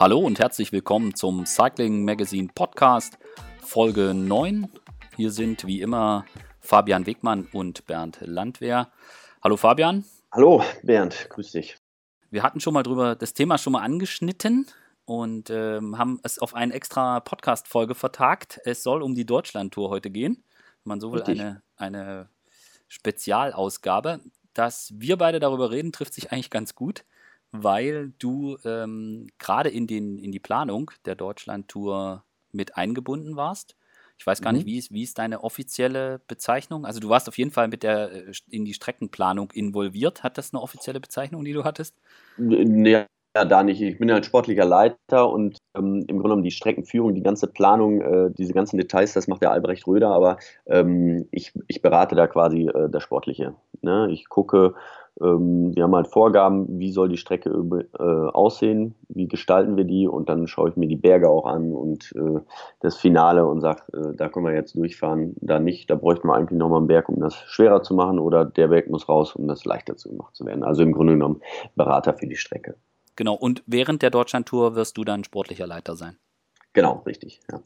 Hallo und herzlich willkommen zum Cycling Magazine Podcast Folge 9. Hier sind wie immer Fabian Wegmann und Bernd Landwehr. Hallo Fabian. Hallo Bernd, grüß dich. Wir hatten schon mal drüber das Thema schon mal angeschnitten und ähm, haben es auf eine extra Podcast-Folge vertagt. Es soll um die Deutschland-Tour heute gehen. Wenn man so will, eine, eine Spezialausgabe. Dass wir beide darüber reden, trifft sich eigentlich ganz gut weil du ähm, gerade in, in die Planung der Deutschland-Tour mit eingebunden warst. Ich weiß gar mhm. nicht, wie ist, wie ist deine offizielle Bezeichnung? Also du warst auf jeden Fall mit der äh, in die Streckenplanung involviert. Hat das eine offizielle Bezeichnung, die du hattest? Ja, da nicht. Ich bin halt sportlicher Leiter und ähm, im Grunde genommen die Streckenführung, die ganze Planung, äh, diese ganzen Details, das macht der Albrecht Röder, aber ähm, ich, ich berate da quasi äh, das Sportliche. Ne? Ich gucke, ähm, wir haben halt Vorgaben, wie soll die Strecke äh, aussehen, wie gestalten wir die und dann schaue ich mir die Berge auch an und äh, das Finale und sage, äh, da können wir jetzt durchfahren, da nicht, da bräuchten wir eigentlich nochmal einen Berg, um das schwerer zu machen oder der Berg muss raus, um das leichter zu gemacht zu werden. Also im Grunde genommen Berater für die Strecke. Genau, und während der Deutschlandtour wirst du dann sportlicher Leiter sein. Genau, richtig, ja.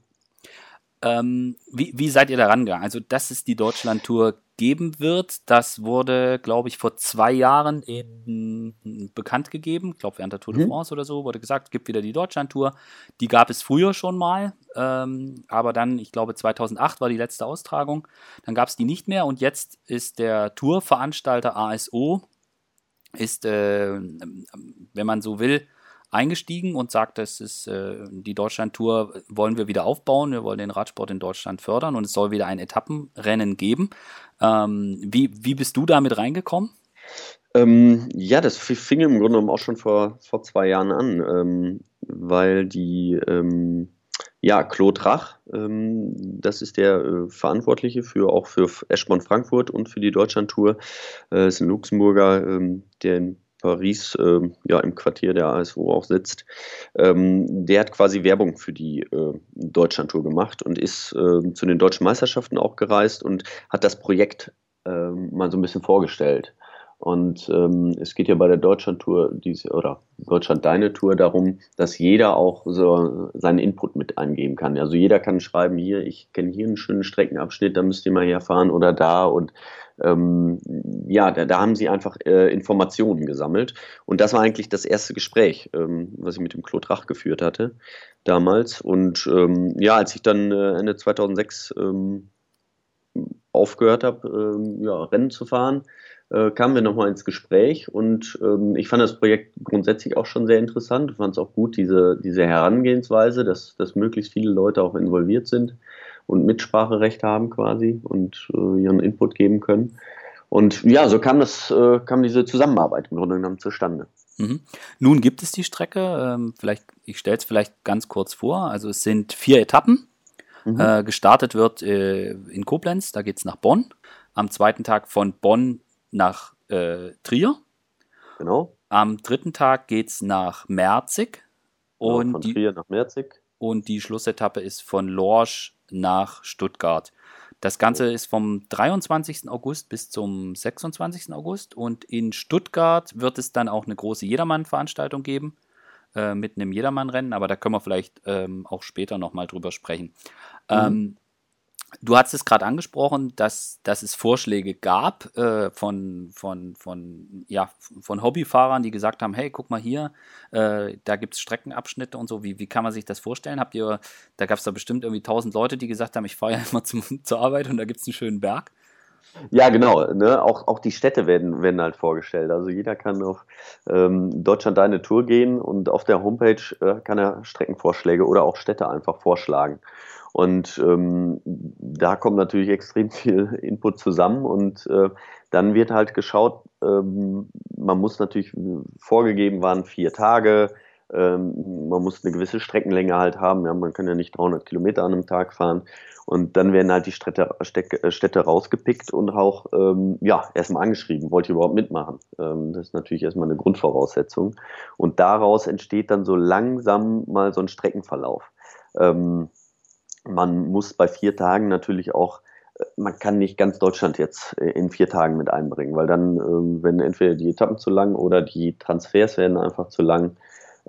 Ähm, wie, wie seid ihr da rangegangen? Also, dass es die Deutschlandtour geben wird, das wurde, glaube ich, vor zwei Jahren in, bekannt gegeben. Ich glaube, während der Tour de mhm. France oder so wurde gesagt, es gibt wieder die Deutschlandtour. Die gab es früher schon mal, ähm, aber dann, ich glaube, 2008 war die letzte Austragung. Dann gab es die nicht mehr und jetzt ist der Tourveranstalter ASO, ist, äh, wenn man so will, eingestiegen und sagt, das ist äh, die Deutschland-Tour wollen wir wieder aufbauen, wir wollen den Radsport in Deutschland fördern und es soll wieder ein Etappenrennen geben. Ähm, wie, wie bist du damit reingekommen? Ähm, ja, das fing im Grunde genommen auch schon vor, vor zwei Jahren an, ähm, weil die ähm, ja, Claude Rach, ähm, das ist der äh, Verantwortliche für auch für Eschborn Frankfurt und für die Deutschlandtour. Äh, ist ein Luxemburger, ähm, der in Paris äh, ja im Quartier der ASO auch sitzt, ähm, der hat quasi Werbung für die äh, Deutschlandtour gemacht und ist äh, zu den deutschen Meisterschaften auch gereist und hat das Projekt ähm, mal so ein bisschen vorgestellt. Und ähm, es geht ja bei der Deutschland-Tour oder Deutschland Deine Tour darum, dass jeder auch so seinen Input mit eingeben kann. Also jeder kann schreiben, hier, ich kenne hier einen schönen Streckenabschnitt, da müsst ihr mal herfahren oder da. Und ähm, ja, da, da, haben sie einfach äh, Informationen gesammelt. Und das war eigentlich das erste Gespräch, ähm, was ich mit dem Claude Rach geführt hatte damals. Und ähm, ja, als ich dann äh, Ende 2006 ähm, aufgehört habe, ähm, ja, Rennen zu fahren, äh, kamen wir nochmal ins Gespräch und ähm, ich fand das Projekt grundsätzlich auch schon sehr interessant. Ich fand es auch gut, diese, diese Herangehensweise, dass, dass möglichst viele Leute auch involviert sind und Mitspracherecht haben quasi und äh, ihren Input geben können. Und ja, so kam das, äh, kam diese Zusammenarbeit im Grunde genommen zustande. Mhm. Nun gibt es die Strecke, ähm, vielleicht, ich stelle es vielleicht ganz kurz vor. Also es sind vier Etappen. Mhm. Äh, gestartet wird äh, in Koblenz, da geht es nach Bonn. Am zweiten Tag von Bonn nach äh, Trier. Genau. Am dritten Tag geht es nach Merzig. Genau, und von die, Trier nach Merzig. Und die Schlussetappe ist von Lorsch nach Stuttgart. Das Ganze ist vom 23. August bis zum 26. August und in Stuttgart wird es dann auch eine große Jedermann-Veranstaltung geben äh, mit einem Jedermann-Rennen, aber da können wir vielleicht ähm, auch später nochmal drüber sprechen. Mhm. Ähm, Du hast es gerade angesprochen, dass, dass es Vorschläge gab äh, von, von, von, ja, von Hobbyfahrern, die gesagt haben, hey, guck mal hier, äh, da gibt es Streckenabschnitte und so. Wie, wie kann man sich das vorstellen? Habt ihr, da gab es da bestimmt irgendwie tausend Leute, die gesagt haben, ich fahre ja immer zum, zur Arbeit und da gibt es einen schönen Berg. Ja, genau. Ne? Auch, auch die Städte werden, werden halt vorgestellt. Also jeder kann auf ähm, Deutschland eine Tour gehen und auf der Homepage äh, kann er Streckenvorschläge oder auch Städte einfach vorschlagen. Und ähm, da kommt natürlich extrem viel Input zusammen und äh, dann wird halt geschaut, ähm, man muss natürlich vorgegeben waren vier Tage, ähm, man muss eine gewisse Streckenlänge halt haben, ja, man kann ja nicht 300 Kilometer an einem Tag fahren und dann werden halt die Städte, Städte rausgepickt und auch ähm, ja, erstmal angeschrieben, wollt ihr überhaupt mitmachen? Ähm, das ist natürlich erstmal eine Grundvoraussetzung und daraus entsteht dann so langsam mal so ein Streckenverlauf. Man muss bei vier Tagen natürlich auch, äh, man kann nicht ganz Deutschland jetzt äh, in vier Tagen mit einbringen, weil dann, ähm, wenn entweder die Etappen zu lang oder die Transfers werden einfach zu lang,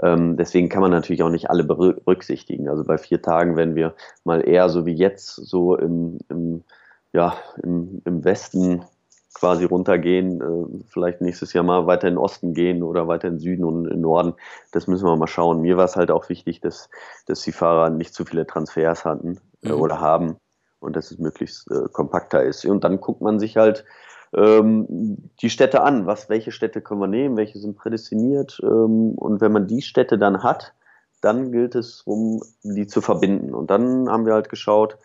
Ähm, deswegen kann man natürlich auch nicht alle berücksichtigen. Also bei vier Tagen werden wir mal eher so wie jetzt so im, im ja, im, im Westen quasi runtergehen, äh, vielleicht nächstes Jahr mal weiter in den Osten gehen oder weiter in den Süden und in den Norden. Das müssen wir mal schauen. Mir war es halt auch wichtig, dass, dass die Fahrer nicht zu viele Transfers hatten äh, mhm. oder haben und dass es möglichst äh, kompakter ist. Und dann guckt man sich halt ähm, die Städte an. Was, welche Städte können wir nehmen? Welche sind prädestiniert? Ähm, und wenn man die Städte dann hat, dann gilt es um die zu verbinden. Und dann haben wir halt geschaut,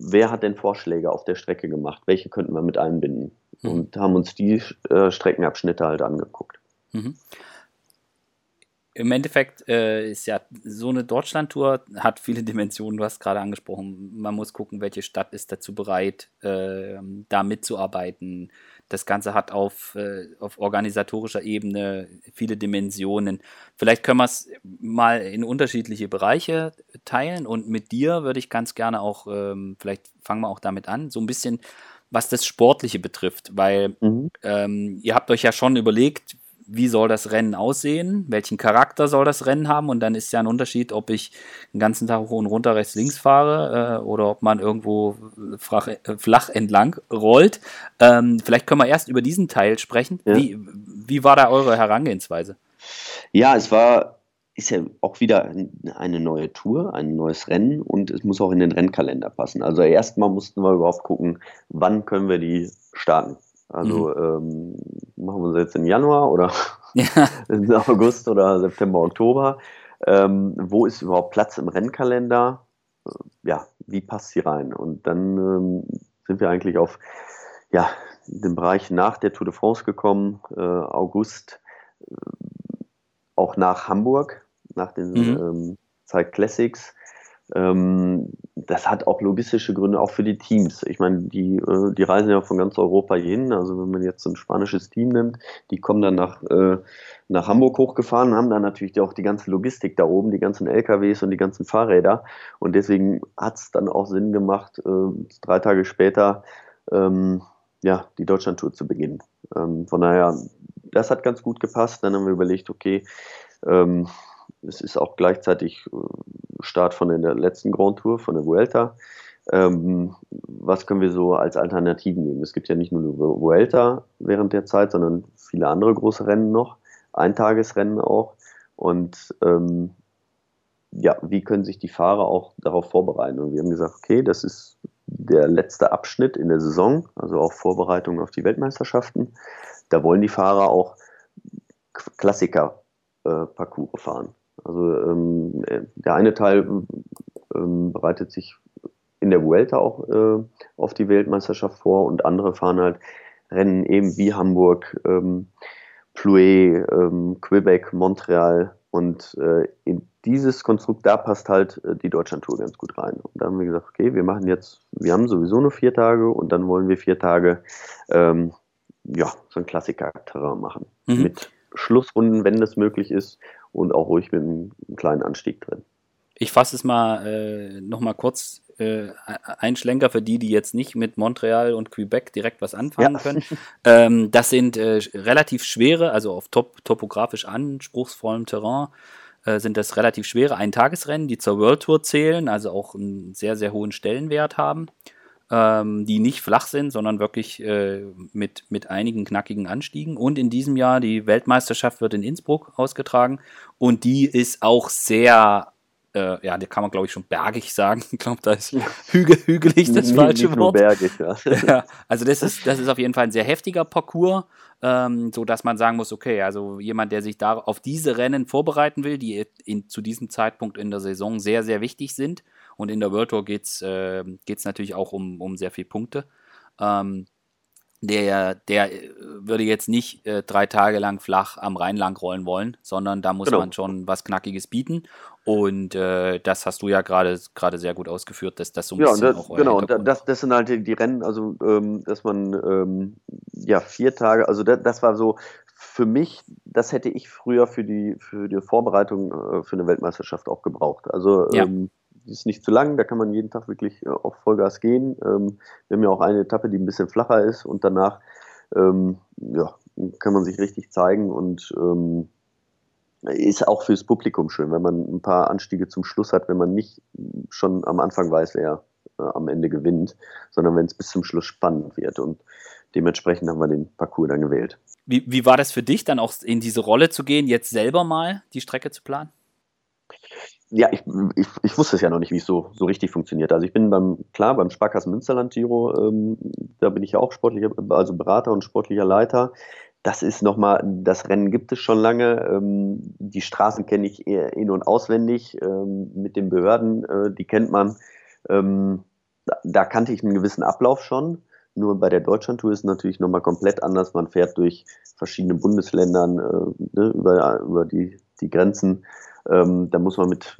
wer hat denn Vorschläge auf der Strecke gemacht? Welche könnten wir mit einbinden? Mhm. Und haben uns die äh, Streckenabschnitte halt angeguckt. Mhm. Im Endeffekt äh, ist ja so eine Deutschlandtour hat viele Dimensionen. Du hast gerade angesprochen, man muss gucken, welche Stadt ist dazu bereit, äh, da mitzuarbeiten. Das Ganze hat auf, äh, auf organisatorischer Ebene viele Dimensionen. Vielleicht können wir es mal in unterschiedliche Bereiche teilen und mit dir würde ich ganz gerne auch, ähm, vielleicht fangen wir auch damit an, so ein bisschen was das Sportliche betrifft, weil mhm. ähm, ihr habt euch ja schon überlegt, wie soll das Rennen aussehen, welchen Charakter soll das Rennen haben und dann ist ja ein Unterschied, ob ich den ganzen Tag hoch und runter rechts links fahre äh, oder ob man irgendwo flach, äh, flach entlang rollt. Ähm, vielleicht können wir erst über diesen Teil sprechen. Ja. Wie, wie war da eure Herangehensweise? Ja, es war ist ja auch wieder eine neue Tour, ein neues Rennen und es muss auch in den Rennkalender passen. Also erstmal mussten wir überhaupt gucken, wann können wir die starten. Also mhm. ähm, machen wir es jetzt im Januar oder ja. im August oder September, Oktober. Ähm, wo ist überhaupt Platz im Rennkalender? Äh, ja, wie passt sie rein? Und dann ähm, sind wir eigentlich auf ja, den Bereich nach der Tour de France gekommen, äh, August, äh, auch nach Hamburg, nach den mhm. ähm, Zeit Classics. Ähm, das hat auch logistische Gründe, auch für die Teams. Ich meine, die, äh, die reisen ja von ganz Europa hin. Also wenn man jetzt ein spanisches Team nimmt, die kommen dann nach, äh, nach Hamburg hochgefahren, haben dann natürlich auch die ganze Logistik da oben, die ganzen LKWs und die ganzen Fahrräder. Und deswegen hat es dann auch Sinn gemacht, äh, drei Tage später ähm, ja, die Deutschlandtour zu beginnen. Ähm, von daher, das hat ganz gut gepasst. Dann haben wir überlegt, okay, ähm, es ist auch gleichzeitig äh, Start von der letzten Grand Tour, von der Vuelta. Ähm, was können wir so als Alternativen nehmen? Es gibt ja nicht nur die Vuelta während der Zeit, sondern viele andere große Rennen noch, Eintagesrennen auch. Und ähm, ja, wie können sich die Fahrer auch darauf vorbereiten? Und wir haben gesagt, okay, das ist der letzte Abschnitt in der Saison, also auch Vorbereitung auf die Weltmeisterschaften. Da wollen die Fahrer auch Klassiker-Parcours äh, fahren. Also ähm, der eine Teil ähm, bereitet sich in der Vuelta auch äh, auf die Weltmeisterschaft vor und andere fahren halt Rennen eben wie Hamburg, ähm, Plouet, ähm, Quebec, Montreal und äh, in dieses Konstrukt, da passt halt äh, die Deutschlandtour ganz gut rein. Und da haben wir gesagt, okay, wir machen jetzt, wir haben sowieso nur vier Tage und dann wollen wir vier Tage ähm, ja, so ein Klassiker-Terrain machen. Mhm. Mit Schlussrunden, wenn das möglich ist, und auch ruhig mit einem, kleinen Anstieg drin. Ich fasse es mal äh, nochmal kurz äh, ein Schlenker für die, die jetzt nicht mit Montreal und Quebec direkt was anfangen ja. können. Ähm, das sind äh, relativ schwere, also auf top, topografisch anspruchsvollem Terrain, äh, sind das relativ schwere Eintagesrennen, die zur World Tour zählen, also auch einen sehr, sehr hohen Stellenwert haben ähm, die nicht flach sind, sondern wirklich äh, mit, mit einigen knackigen Anstiegen. Und in diesem Jahr die Weltmeisterschaft wird in Innsbruck ausgetragen und die ist auch sehr äh, ja, da kann man glaube ich schon bergig sagen. Ich glaube, da ist hügel, hügelig das falsche nicht Wort. Bergig, ja. ja. also das ist, das ist auf jeden Fall ein sehr heftiger Parcours, ähm, so dass man sagen muss, okay, also jemand, der sich da auf diese Rennen vorbereiten will, die in, zu diesem Zeitpunkt in der Saison sehr, sehr wichtig sind, und in der World Tour geht es äh, natürlich auch um, um sehr viele Punkte. Ähm, der, der äh, würde jetzt nicht äh, drei Tage lang flach am Rhein lang rollen wollen, sondern da muss genau. man schon was Knackiges bieten. Und äh, das hast du ja gerade sehr gut ausgeführt, dass das so ein ja, bisschen das, auch Genau, das, das sind halt die Rennen, also ähm, dass man ähm, ja vier Tage, also das, das, war so für mich, das hätte ich früher für die für die Vorbereitung äh, für eine Weltmeisterschaft auch gebraucht. Also ja. ähm, die ist nicht zu lang, da kann man jeden Tag wirklich äh, auf Vollgas gehen. Ähm, wir haben ja auch eine Etappe, die ein bisschen flacher ist und danach ähm, ja, kann man sich richtig zeigen und ähm, ist auch fürs Publikum schön, wenn man ein paar Anstiege zum Schluss hat, wenn man nicht schon am Anfang weiß, wer äh, am Ende gewinnt, sondern wenn es bis zum Schluss spannend wird. Und dementsprechend haben wir den Parcours dann gewählt. Wie, wie war das für dich, dann auch in diese Rolle zu gehen, jetzt selber mal die Strecke zu planen? Ja, ich, ich, ich wusste es ja noch nicht, wie es so, so richtig funktioniert. Also ich bin beim, klar, beim Sparkassen Münsterland Giro, ähm, da bin ich ja auch sportlicher, also Berater und sportlicher Leiter. Das ist nochmal, das Rennen gibt es schon lange. Ähm, die Straßen kenne ich in- und auswendig. Ähm, mit den Behörden, äh, die kennt man. Ähm, da, da, kannte ich einen gewissen Ablauf schon. Nur bei der Deutschlandtour ist es natürlich nochmal komplett anders. Man fährt durch verschiedene Bundesländern äh, ne, über, über die, die Grenzen. Ähm, da muss man mit,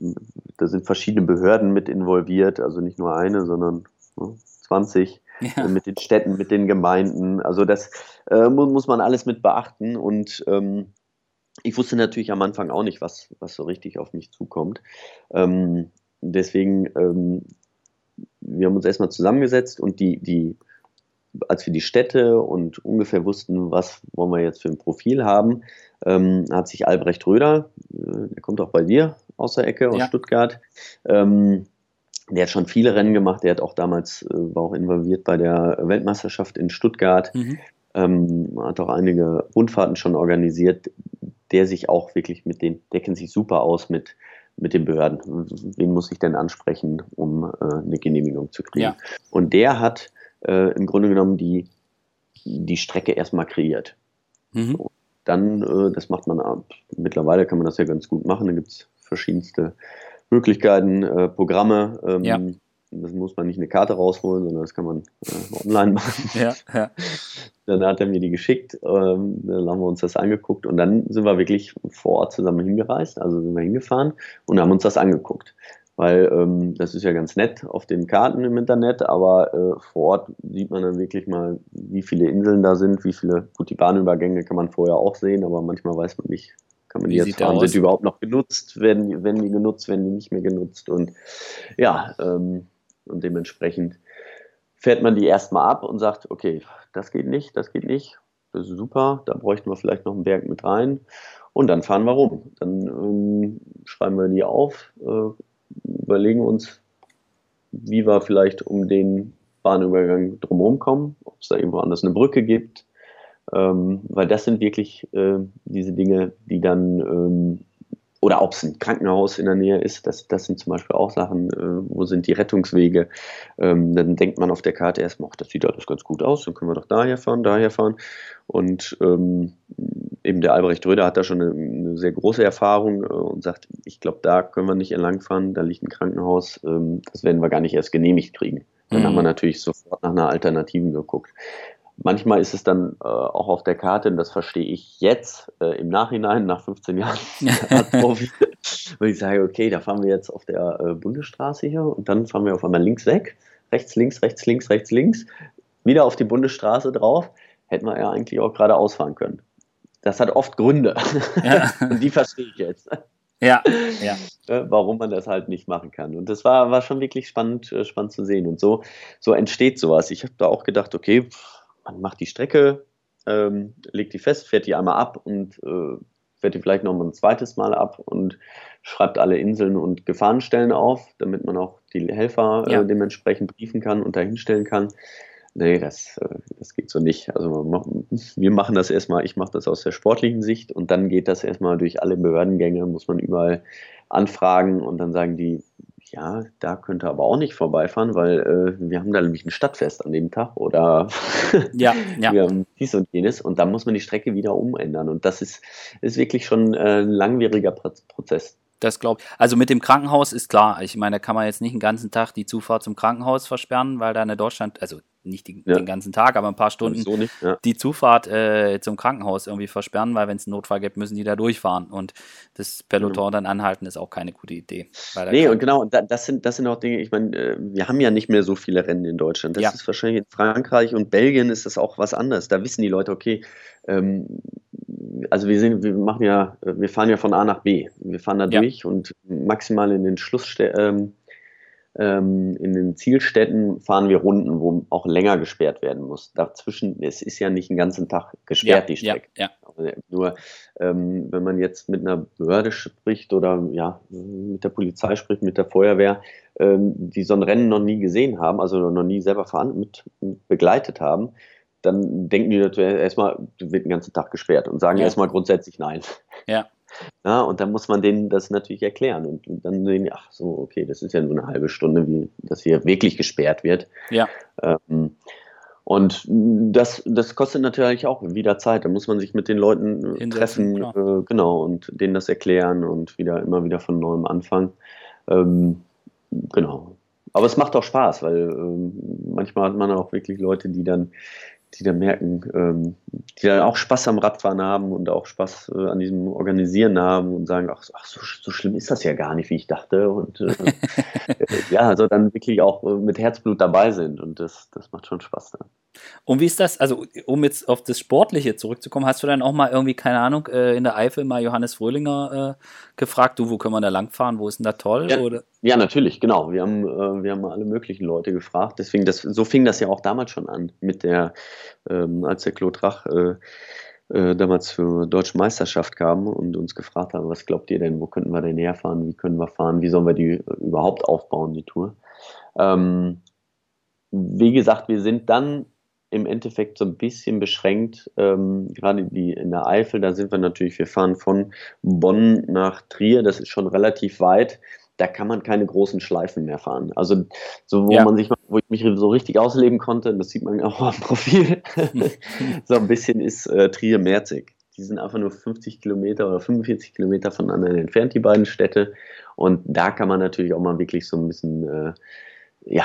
da sind verschiedene Behörden mit involviert, also nicht nur eine, sondern ne, 20 ja. mit den Städten, mit den Gemeinden. Also das äh, muss man alles mit beachten und ähm, ich wusste natürlich am Anfang auch nicht, was, was so richtig auf mich zukommt. Ähm, deswegen, ähm, wir haben uns erstmal zusammengesetzt und die, die als wir die Städte und ungefähr wussten, was wollen wir jetzt für ein Profil haben, ähm, hat sich Albrecht Röder, äh, der kommt auch bei dir aus der Ecke, aus ja. Stuttgart, ähm, der hat schon viele Rennen gemacht, der hat auch damals, äh, war auch involviert bei der Weltmeisterschaft in Stuttgart, mhm. ähm, hat auch einige Rundfahrten schon organisiert, der sich auch wirklich mit den, der kennt sich super aus mit, mit den Behörden. Wen muss ich denn ansprechen, um äh, eine Genehmigung zu kriegen? Ja. Und der hat äh, im Grunde genommen die, die Strecke erstmal kreiert. Mhm. Dann, äh, das macht man ab. Mittlerweile kann man das ja ganz gut machen. Da gibt es verschiedenste Möglichkeiten, äh, Programme. Ähm, ja. Das muss man nicht eine Karte rausholen, sondern das kann man äh, online machen. Ja, ja. Dann hat er mir die geschickt, ähm, dann haben wir uns das angeguckt und dann sind wir wirklich vor Ort zusammen hingereist, also sind wir hingefahren und haben uns das angeguckt weil ähm, das ist ja ganz nett auf den Karten im Internet, aber äh, vor Ort sieht man dann wirklich mal, wie viele Inseln da sind, wie viele, gut, die Bahnübergänge kann man vorher auch sehen, aber manchmal weiß man nicht, kann man die jetzt fahren, sind die überhaupt noch genutzt, werden die, werden die genutzt, werden die nicht mehr genutzt und ja, ähm, und dementsprechend fährt man die erstmal ab und sagt, okay, das geht nicht, das geht nicht, das ist super, da bräuchten wir vielleicht noch einen Berg mit rein und dann fahren wir rum. Dann ähm, schreiben wir die auf, äh, überlegen uns, wie wir vielleicht um den Bahnübergang drumherum kommen, ob es da irgendwo anders eine Brücke gibt, ähm, weil das sind wirklich äh, diese Dinge, die dann ähm, oder ob es ein Krankenhaus in der Nähe ist, das, das sind zum Beispiel auch Sachen, äh, wo sind die Rettungswege. Ähm, dann denkt man auf der Karte erstmal, ach, das sieht alles ganz gut aus, dann können wir doch daher fahren, daher fahren. Und ähm, eben der Albrecht Röder hat da schon eine, eine sehr große Erfahrung äh, und sagt, ich glaube, da können wir nicht entlangfahren, da liegt ein Krankenhaus, ähm, das werden wir gar nicht erst genehmigt kriegen. Dann mhm. haben wir natürlich sofort nach einer Alternativen geguckt. Manchmal ist es dann äh, auch auf der Karte, und das verstehe ich jetzt äh, im Nachhinein, nach 15 Jahren wo ich sage, okay, da fahren wir jetzt auf der äh, Bundesstraße hier und dann fahren wir auf einmal links weg, rechts, links, rechts, links, rechts, links, wieder auf die Bundesstraße drauf, hätten wir ja eigentlich auch gerade ausfahren können. Das hat oft Gründe ja. und die verstehe ich jetzt. Ja, ja. Äh, warum man das halt nicht machen kann. Und das war, war schon wirklich spannend, äh, spannend zu sehen. Und so, so entsteht sowas. Ich habe da auch gedacht, okay, man macht die Strecke, ähm, legt die fest, fährt die einmal ab und äh, fährt die vielleicht nochmal ein zweites Mal ab und schreibt alle Inseln und Gefahrenstellen auf, damit man auch die Helfer äh, ja. dementsprechend briefen kann und dahinstellen kann. Nee, das, äh, das geht so nicht. Also wir machen das erstmal, ich mache das aus der sportlichen Sicht und dann geht das erstmal durch alle Behördengänge, muss man überall anfragen und dann sagen die, ja, da könnte aber auch nicht vorbeifahren, weil äh, wir haben da nämlich ein Stadtfest an dem Tag oder ja, ja. wir haben dies und jenes und dann muss man die Strecke wieder umändern und das ist, ist wirklich schon äh, ein langwieriger Prozess. Das glaube ich. Also mit dem Krankenhaus ist klar. Ich meine, da kann man jetzt nicht den ganzen Tag die Zufahrt zum Krankenhaus versperren, weil da in Deutschland, also nicht die, ja. den ganzen Tag, aber ein paar Stunden so nicht, ja. die Zufahrt äh, zum Krankenhaus irgendwie versperren, weil wenn es einen Notfall gibt, müssen die da durchfahren. Und das Peloton mhm. dann anhalten ist auch keine gute Idee. Nee, und genau, das sind, das sind auch Dinge, ich meine, äh, wir haben ja nicht mehr so viele Rennen in Deutschland. Das ja. ist wahrscheinlich in Frankreich und Belgien ist das auch was anderes. Da wissen die Leute, okay, ähm, also wir sind, wir machen ja, wir fahren ja von A nach B. Wir fahren da durch und maximal in den Schlussstellen. Ähm, ähm, in den Zielstätten fahren wir Runden, wo auch länger gesperrt werden muss. Dazwischen, es ist ja nicht den ganzen Tag gesperrt, ja, die Strecke. Ja, ja. Also nur, ähm, wenn man jetzt mit einer Behörde spricht oder ja, mit der Polizei spricht, mit der Feuerwehr, ähm, die so ein Rennen noch nie gesehen haben, also noch nie selber mit, mit begleitet haben, dann denken die natürlich erstmal, wird den ganzen Tag gesperrt und sagen ja. erstmal grundsätzlich nein. Ja. Ja, und dann muss man denen das natürlich erklären. Und, und dann sehen die, ach so, okay, das ist ja nur eine halbe Stunde, wie das hier wirklich gesperrt wird. Ja. Ähm, und das, das kostet natürlich auch wieder Zeit. Da muss man sich mit den Leuten äh, Hinsetzen, treffen, äh, genau, und denen das erklären und wieder immer wieder von neuem anfangen. Ähm, genau. Aber es macht auch Spaß, weil ähm, manchmal hat man auch wirklich Leute, die dann die dann merken, ähm, die dann auch Spaß am Radfahren haben und auch Spaß äh, an diesem Organisieren haben und sagen, ach, ach so, so, schlimm ist das ja gar nicht, wie ich dachte. Und äh, ja, also dann wirklich auch äh, mit Herzblut dabei sind und das, das macht schon Spaß dann. Und wie ist das, also um jetzt auf das Sportliche zurückzukommen, hast du dann auch mal irgendwie, keine Ahnung, äh, in der Eifel mal Johannes Fröhlinger äh, gefragt, du, wo können wir da langfahren, wo ist denn da toll? Ja, oder? ja natürlich, genau. Wir haben, äh, wir haben alle möglichen Leute gefragt. Deswegen, das, so fing das ja auch damals schon an, mit der, ähm, als der Claude Rach äh, äh, damals zur deutschen Meisterschaft kam und uns gefragt haben, was glaubt ihr denn, wo könnten wir denn herfahren, wie können wir fahren, wie sollen wir die überhaupt aufbauen, die Tour. Ähm, wie gesagt, wir sind dann im Endeffekt so ein bisschen beschränkt. Ähm, gerade die in der Eifel, da sind wir natürlich, wir fahren von Bonn nach Trier, das ist schon relativ weit. Da kann man keine großen Schleifen mehr fahren. Also so, wo ja. man sich, wo ich mich so richtig ausleben konnte, das sieht man auch am Profil, so ein bisschen ist äh, Trier-Merzig. Die sind einfach nur 50 Kilometer oder 45 Kilometer voneinander entfernt, die beiden Städte. Und da kann man natürlich auch mal wirklich so ein bisschen, äh, ja,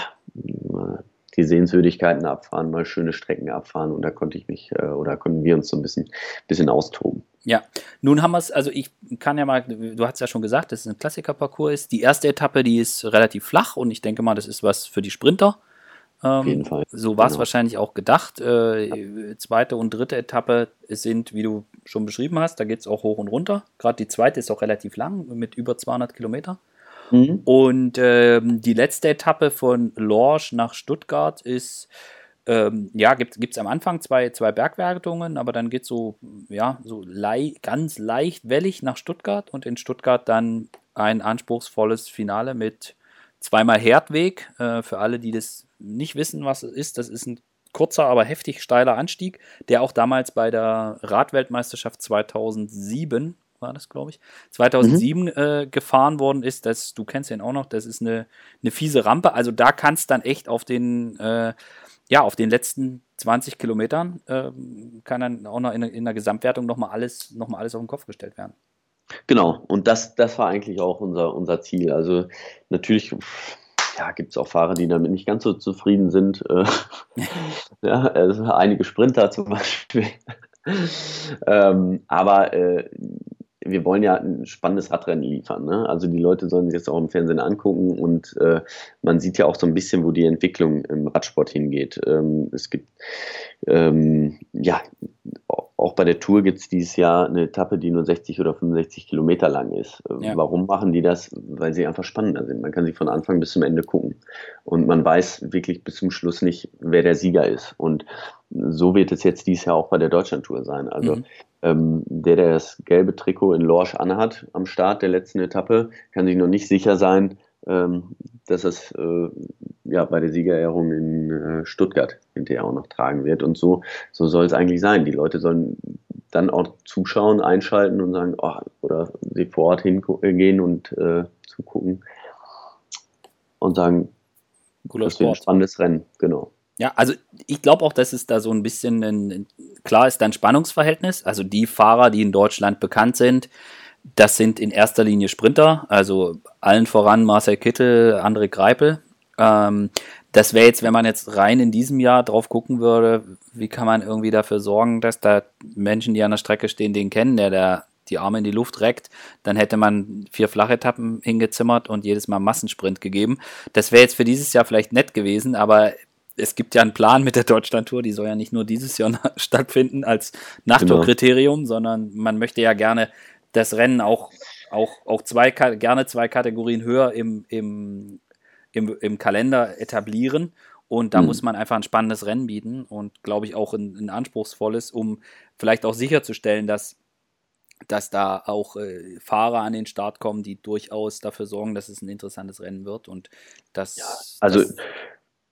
die Sehenswürdigkeiten abfahren, mal schöne Strecken abfahren und da konnte ich mich äh, oder konnten wir uns so ein bisschen, bisschen austoben. Ja, nun haben wir es, also ich kann ja mal, du hast ja schon gesagt, dass es ein Klassikerparcours ist. Die erste Etappe, die ist relativ flach und ich denke mal, das ist was für die Sprinter. Ähm, Auf jeden Fall. So war es genau. wahrscheinlich auch gedacht. Äh, zweite und dritte Etappe sind, wie du schon beschrieben hast, da geht es auch hoch und runter. Gerade die zweite ist auch relativ lang, mit über 200 Kilometer. Mhm. Und ähm, die letzte Etappe von Lorsch nach Stuttgart ist, ähm, ja, gibt es am Anfang zwei, zwei Bergwertungen, aber dann geht es so, ja, so lei ganz leicht wellig nach Stuttgart und in Stuttgart dann ein anspruchsvolles Finale mit zweimal Herdweg. Äh, für alle, die das nicht wissen, was es ist, das ist ein kurzer, aber heftig steiler Anstieg, der auch damals bei der Radweltmeisterschaft 2007 war das, glaube ich, 2007 mhm. äh, gefahren worden ist. Das, du kennst den auch noch, das ist eine, eine fiese Rampe. Also da kannst dann echt auf den, äh, ja, auf den letzten 20 Kilometern äh, kann dann auch noch in, in der Gesamtwertung nochmal alles, noch mal alles auf den Kopf gestellt werden. Genau, und das, das war eigentlich auch unser, unser Ziel. Also natürlich ja, gibt es auch Fahrer, die damit nicht ganz so zufrieden sind. Äh, ja, also einige Sprinter zum Beispiel. ähm, aber äh, wir wollen ja ein spannendes Radrennen liefern. Ne? Also die Leute sollen sich das auch im Fernsehen angucken und äh, man sieht ja auch so ein bisschen, wo die Entwicklung im Radsport hingeht. Ähm, es gibt ähm, ja auch bei der Tour gibt es dieses Jahr eine Etappe, die nur 60 oder 65 Kilometer lang ist. Ähm, ja. Warum machen die das? Weil sie einfach spannender sind. Man kann sie von Anfang bis zum Ende gucken. Und man weiß wirklich bis zum Schluss nicht, wer der Sieger ist. Und so wird es jetzt dieses Jahr auch bei der Deutschlandtour sein. Also mhm. ähm, der, der das gelbe Trikot in Lorsch anhat am Start der letzten Etappe, kann sich noch nicht sicher sein, ähm, dass es äh, ja, bei der Siegerehrung in äh, Stuttgart hinterher auch noch tragen wird. Und so, so soll es eigentlich sein. Die Leute sollen dann auch zuschauen, einschalten und sagen, oh, oder sie vor Ort hingehen und äh, zugucken und sagen, Cooler das wird ein spannendes Rennen, genau. Ja, also ich glaube auch, dass es da so ein bisschen ein, klar ist, ein Spannungsverhältnis. Also die Fahrer, die in Deutschland bekannt sind, das sind in erster Linie Sprinter, also allen voran Marcel Kittel, André Greipel. Ähm, das wäre jetzt, wenn man jetzt rein in diesem Jahr drauf gucken würde, wie kann man irgendwie dafür sorgen, dass da Menschen, die an der Strecke stehen, den kennen, der da die Arme in die Luft reckt, dann hätte man vier Flachetappen hingezimmert und jedes Mal Massensprint gegeben. Das wäre jetzt für dieses Jahr vielleicht nett gewesen, aber es gibt ja einen Plan mit der Deutschlandtour, die soll ja nicht nur dieses Jahr stattfinden als Nachtourkriterium, genau. sondern man möchte ja gerne das Rennen auch, auch, auch zwei, gerne zwei Kategorien höher im, im, im, im Kalender etablieren. Und da mhm. muss man einfach ein spannendes Rennen bieten und glaube ich auch ein, ein, anspruchsvolles, um vielleicht auch sicherzustellen, dass, dass da auch äh, Fahrer an den Start kommen, die durchaus dafür sorgen, dass es ein interessantes Rennen wird. Und das. Ja, also das,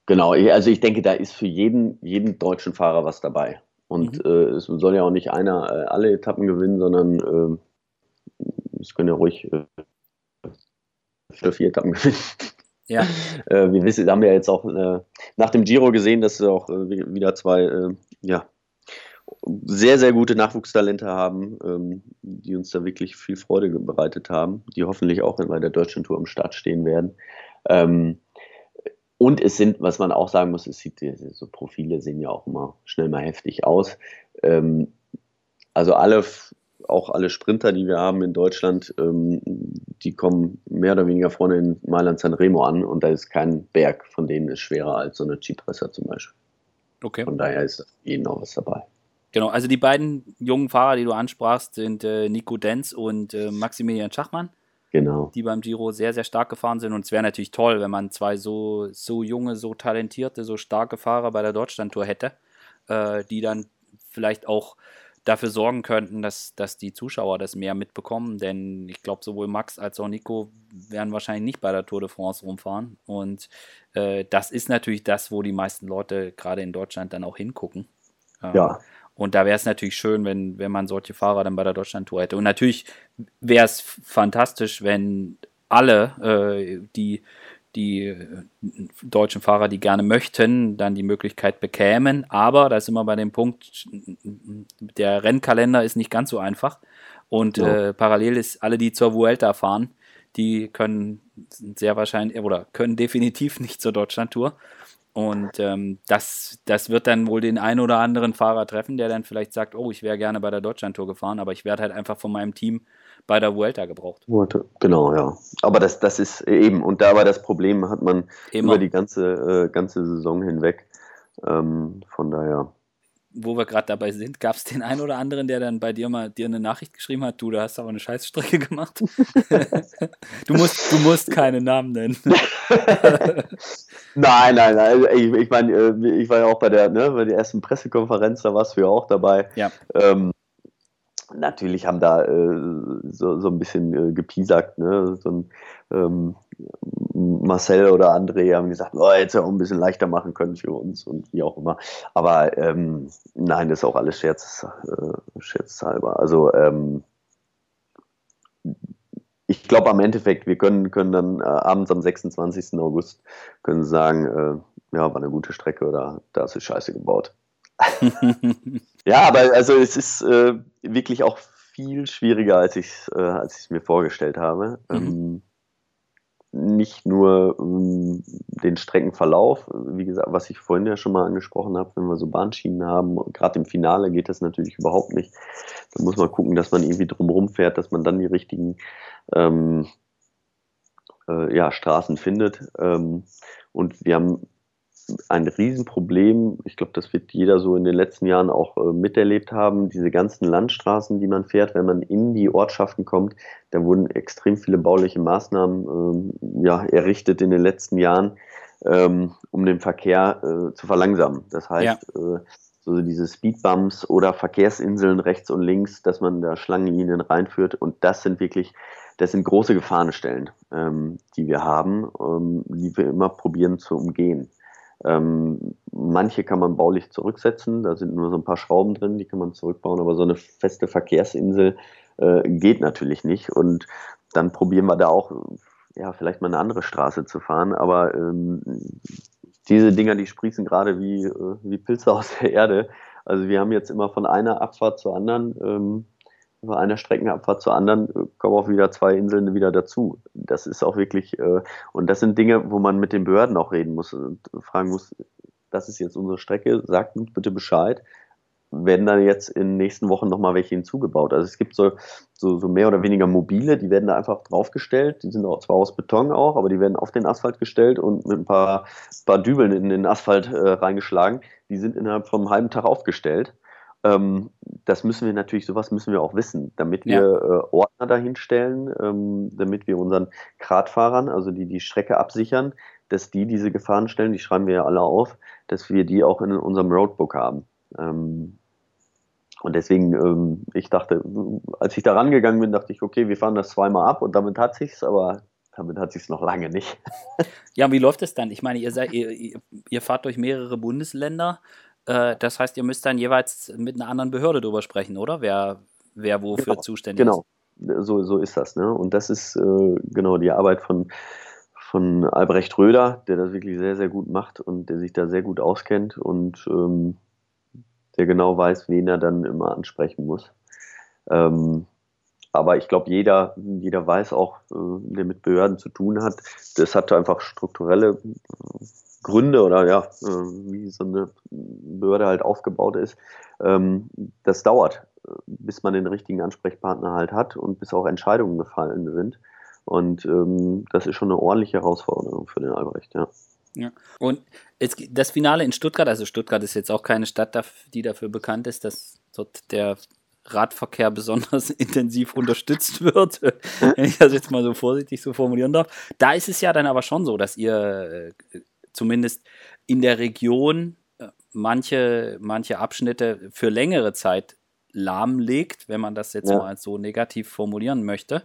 genau, also ich denke, da ist für jeden, jeden deutschen Fahrer was dabei. Und mhm. äh, es soll ja auch nicht einer äh, alle Etappen gewinnen, sondern äh, es können ja ruhig äh, vier Etappen gewinnen. Ja. Äh, wir wissen, haben ja jetzt auch äh, nach dem Giro gesehen, dass wir auch äh, wieder zwei äh, ja, sehr, sehr gute Nachwuchstalente haben, ähm, die uns da wirklich viel Freude bereitet haben, die hoffentlich auch bei der Deutschen Tour am Start stehen werden. Ähm, und es sind, was man auch sagen muss, es sieht, so Profile sehen ja auch immer schnell mal heftig aus. Ähm, also alle auch alle Sprinter, die wir haben in Deutschland, ähm, die kommen mehr oder weniger vorne in Mailand San Remo an und da ist kein Berg von denen ist schwerer als so eine Cheatpresser zum Beispiel. Okay. Von daher ist jeden auch was dabei. Genau, also die beiden jungen Fahrer, die du ansprachst, sind äh, Nico Denz und äh, Maximilian Schachmann. Genau. Die beim Giro sehr, sehr stark gefahren sind. Und es wäre natürlich toll, wenn man zwei so, so junge, so talentierte, so starke Fahrer bei der Deutschlandtour hätte, äh, die dann vielleicht auch dafür sorgen könnten, dass, dass die Zuschauer das mehr mitbekommen. Denn ich glaube, sowohl Max als auch Nico werden wahrscheinlich nicht bei der Tour de France rumfahren. Und äh, das ist natürlich das, wo die meisten Leute gerade in Deutschland dann auch hingucken. Äh, ja. Und da wäre es natürlich schön, wenn, wenn man solche Fahrer dann bei der Deutschland-Tour hätte. Und natürlich wäre es fantastisch, wenn alle, äh, die die äh, deutschen Fahrer, die gerne möchten, dann die Möglichkeit bekämen. Aber da ist immer bei dem Punkt, der Rennkalender ist nicht ganz so einfach. Und ja. äh, parallel ist alle, die zur Vuelta fahren, die können sehr wahrscheinlich oder können definitiv nicht zur Deutschlandtour. Und ähm, das, das wird dann wohl den einen oder anderen Fahrer treffen, der dann vielleicht sagt, oh, ich wäre gerne bei der Deutschlandtour gefahren, aber ich werde halt einfach von meinem Team bei der Vuelta gebraucht. Genau, ja. Aber das, das ist eben, und da war das Problem, hat man Immer. über die ganze, äh, ganze Saison hinweg. Ähm, von daher. Wo wir gerade dabei sind, gab es den einen oder anderen, der dann bei dir mal dir eine Nachricht geschrieben hat, du, da hast aber eine Scheißstrecke gemacht. du, musst, du musst keine Namen nennen. nein, nein, nein. Ich, ich meine, äh, ich war ja auch bei der, ne, bei der ersten Pressekonferenz, da warst du ja auch dabei. Ja. Ähm, natürlich haben da äh, so, so ein bisschen äh, gepiesackt, ne? So ein, ähm, Marcel oder André haben gesagt, oh, hätte ja auch ein bisschen leichter machen können für uns und wie auch immer. Aber ähm, nein, das ist auch alles Scherz, äh, scherzhalber. Also ähm, ich glaube am Endeffekt, wir können, können dann äh, abends am 26. August können sagen, äh, ja, war eine gute Strecke oder da ist Scheiße gebaut. ja, aber also es ist äh, wirklich auch viel schwieriger, als ich es äh, als ich mir vorgestellt habe. Mhm. Ähm, nicht nur ähm, den Streckenverlauf, wie gesagt, was ich vorhin ja schon mal angesprochen habe, wenn wir so Bahnschienen haben, gerade im Finale geht das natürlich überhaupt nicht. Da muss man gucken, dass man irgendwie drumherum fährt, dass man dann die richtigen ähm, äh, ja, Straßen findet. Ähm, und wir haben ein Riesenproblem. Ich glaube, das wird jeder so in den letzten Jahren auch äh, miterlebt haben. Diese ganzen Landstraßen, die man fährt, wenn man in die Ortschaften kommt, da wurden extrem viele bauliche Maßnahmen ähm, ja, errichtet in den letzten Jahren, ähm, um den Verkehr äh, zu verlangsamen. Das heißt, ja. äh, so diese Speedbumps oder Verkehrsinseln rechts und links, dass man da Schlangenlinien reinführt. Und das sind wirklich, das sind große Gefahrenstellen, ähm, die wir haben, ähm, die wir immer probieren zu umgehen. Ähm, manche kann man baulich zurücksetzen, da sind nur so ein paar Schrauben drin, die kann man zurückbauen, aber so eine feste Verkehrsinsel äh, geht natürlich nicht. Und dann probieren wir da auch, ja, vielleicht mal eine andere Straße zu fahren, aber ähm, diese Dinger, die sprießen gerade wie, äh, wie Pilze aus der Erde. Also wir haben jetzt immer von einer Abfahrt zur anderen ähm, bei einer Streckenabfahrt zur anderen äh, kommen auch wieder zwei Inseln wieder dazu. Das ist auch wirklich, äh, und das sind Dinge, wo man mit den Behörden auch reden muss und fragen muss, das ist jetzt unsere Strecke, sagt uns bitte Bescheid. Werden da jetzt in den nächsten Wochen nochmal welche hinzugebaut? Also es gibt so, so, so mehr oder weniger mobile, die werden da einfach draufgestellt. Die sind auch zwar aus Beton auch, aber die werden auf den Asphalt gestellt und mit ein paar, paar Dübeln in den Asphalt äh, reingeschlagen. Die sind innerhalb von einem halben Tag aufgestellt ähm, das müssen wir natürlich, sowas müssen wir auch wissen, damit wir ja. äh, Ordner dahinstellen, ähm, damit wir unseren Gradfahrern, also die die Strecke absichern, dass die diese Gefahrenstellen, die schreiben wir ja alle auf, dass wir die auch in unserem Roadbook haben. Ähm, und deswegen, ähm, ich dachte, als ich da rangegangen bin, dachte ich, okay, wir fahren das zweimal ab und damit hat sich's, aber damit hat sich's noch lange nicht. ja, wie läuft es dann? Ich meine, ihr, seid, ihr, ihr fahrt durch mehrere Bundesländer. Äh, das heißt, ihr müsst dann jeweils mit einer anderen Behörde drüber sprechen, oder? Wer, wer wofür genau, zuständig genau. ist. Genau, so, so ist das. Ne? Und das ist äh, genau die Arbeit von, von Albrecht Röder, der das wirklich sehr, sehr gut macht und der sich da sehr gut auskennt und ähm, der genau weiß, wen er dann immer ansprechen muss. Ähm, aber ich glaube, jeder, jeder weiß auch, äh, der mit Behörden zu tun hat, das hat einfach strukturelle Gründe oder ja, äh, wie so eine Behörde halt aufgebaut ist. Ähm, das dauert, bis man den richtigen Ansprechpartner halt hat und bis auch Entscheidungen gefallen sind. Und ähm, das ist schon eine ordentliche Herausforderung für den Albrecht, ja. Ja. Und es, das Finale in Stuttgart, also Stuttgart ist jetzt auch keine Stadt, die dafür bekannt ist, dass dort der Radverkehr besonders intensiv unterstützt wird, wenn ich das jetzt mal so vorsichtig so formulieren darf. Da ist es ja dann aber schon so, dass ihr äh, zumindest in der Region äh, manche, manche Abschnitte für längere Zeit lahmlegt, wenn man das jetzt ja. mal so negativ formulieren möchte.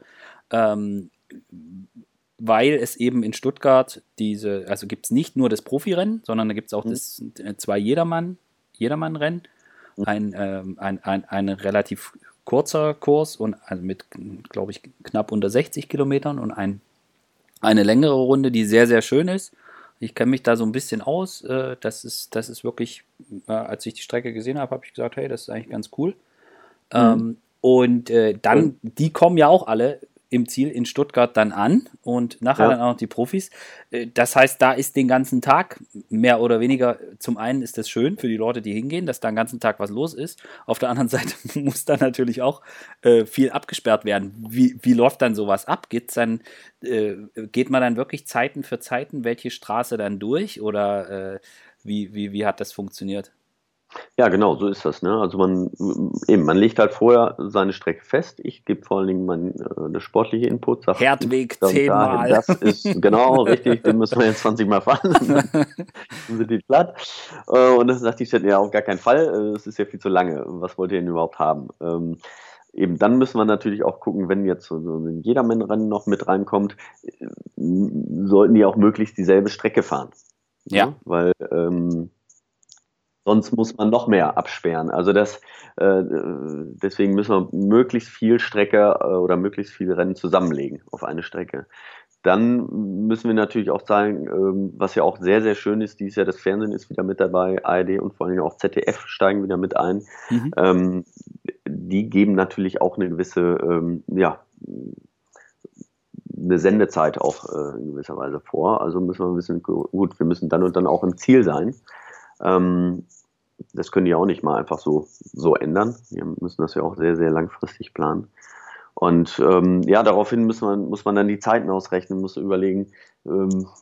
Ähm, weil es eben in Stuttgart diese, also gibt es nicht nur das Profirennen, sondern da gibt es auch mhm. das äh, zwei Jedermann, Jedermann-Rennen, mhm. ein, ähm, ein, ein, ein relativ kurzer Kurs und also mit, glaube ich, knapp unter 60 Kilometern und ein, eine längere Runde, die sehr, sehr schön ist. Ich kenne mich da so ein bisschen aus. Äh, das, ist, das ist wirklich, äh, als ich die Strecke gesehen habe, habe ich gesagt, hey, das ist eigentlich ganz cool. Mhm. Ähm, und äh, dann, die kommen ja auch alle im Ziel in Stuttgart dann an und nachher ja. dann auch noch die Profis. Äh, das heißt, da ist den ganzen Tag mehr oder weniger, zum einen ist das schön für die Leute, die hingehen, dass da den ganzen Tag was los ist. Auf der anderen Seite muss da natürlich auch äh, viel abgesperrt werden. Wie, wie läuft dann sowas ab? Geht's dann, äh, geht man dann wirklich Zeiten für Zeiten, welche Straße dann durch oder äh, wie, wie, wie hat das funktioniert? Ja, genau, so ist das. Ne? Also man eben, man legt halt vorher seine Strecke fest. Ich gebe vor allen Dingen mein äh, sportliche Input. Sag, Herdweg zehnmal. Das ist genau richtig, den müssen wir jetzt 20 Mal fahren. dann sind die platt. Äh, und dann sagt die Stadt, ja, auf gar keinen Fall, es ist ja viel zu lange. Was wollt ihr denn überhaupt haben? Ähm, eben dann müssen wir natürlich auch gucken, wenn jetzt so ein Jedermann-Rennen noch mit reinkommt, äh, sollten die auch möglichst dieselbe Strecke fahren. Ja. ja weil ähm, Sonst muss man noch mehr absperren. Also das, äh, deswegen müssen wir möglichst viel Strecke äh, oder möglichst viele Rennen zusammenlegen auf eine Strecke. Dann müssen wir natürlich auch sagen, ähm, was ja auch sehr, sehr schön ist, dieses Jahr das Fernsehen ist wieder mit dabei, ARD und vor allem auch ZDF steigen wieder mit ein. Mhm. Ähm, die geben natürlich auch eine gewisse, ähm, ja, eine Sendezeit auch äh, in gewisser Weise vor. Also müssen wir ein bisschen, gut, wir müssen dann und dann auch im Ziel sein. Ähm, das können die auch nicht mal einfach so, so ändern. Wir müssen das ja auch sehr, sehr langfristig planen. Und ähm, ja, daraufhin muss man, muss man dann die Zeiten ausrechnen, muss überlegen,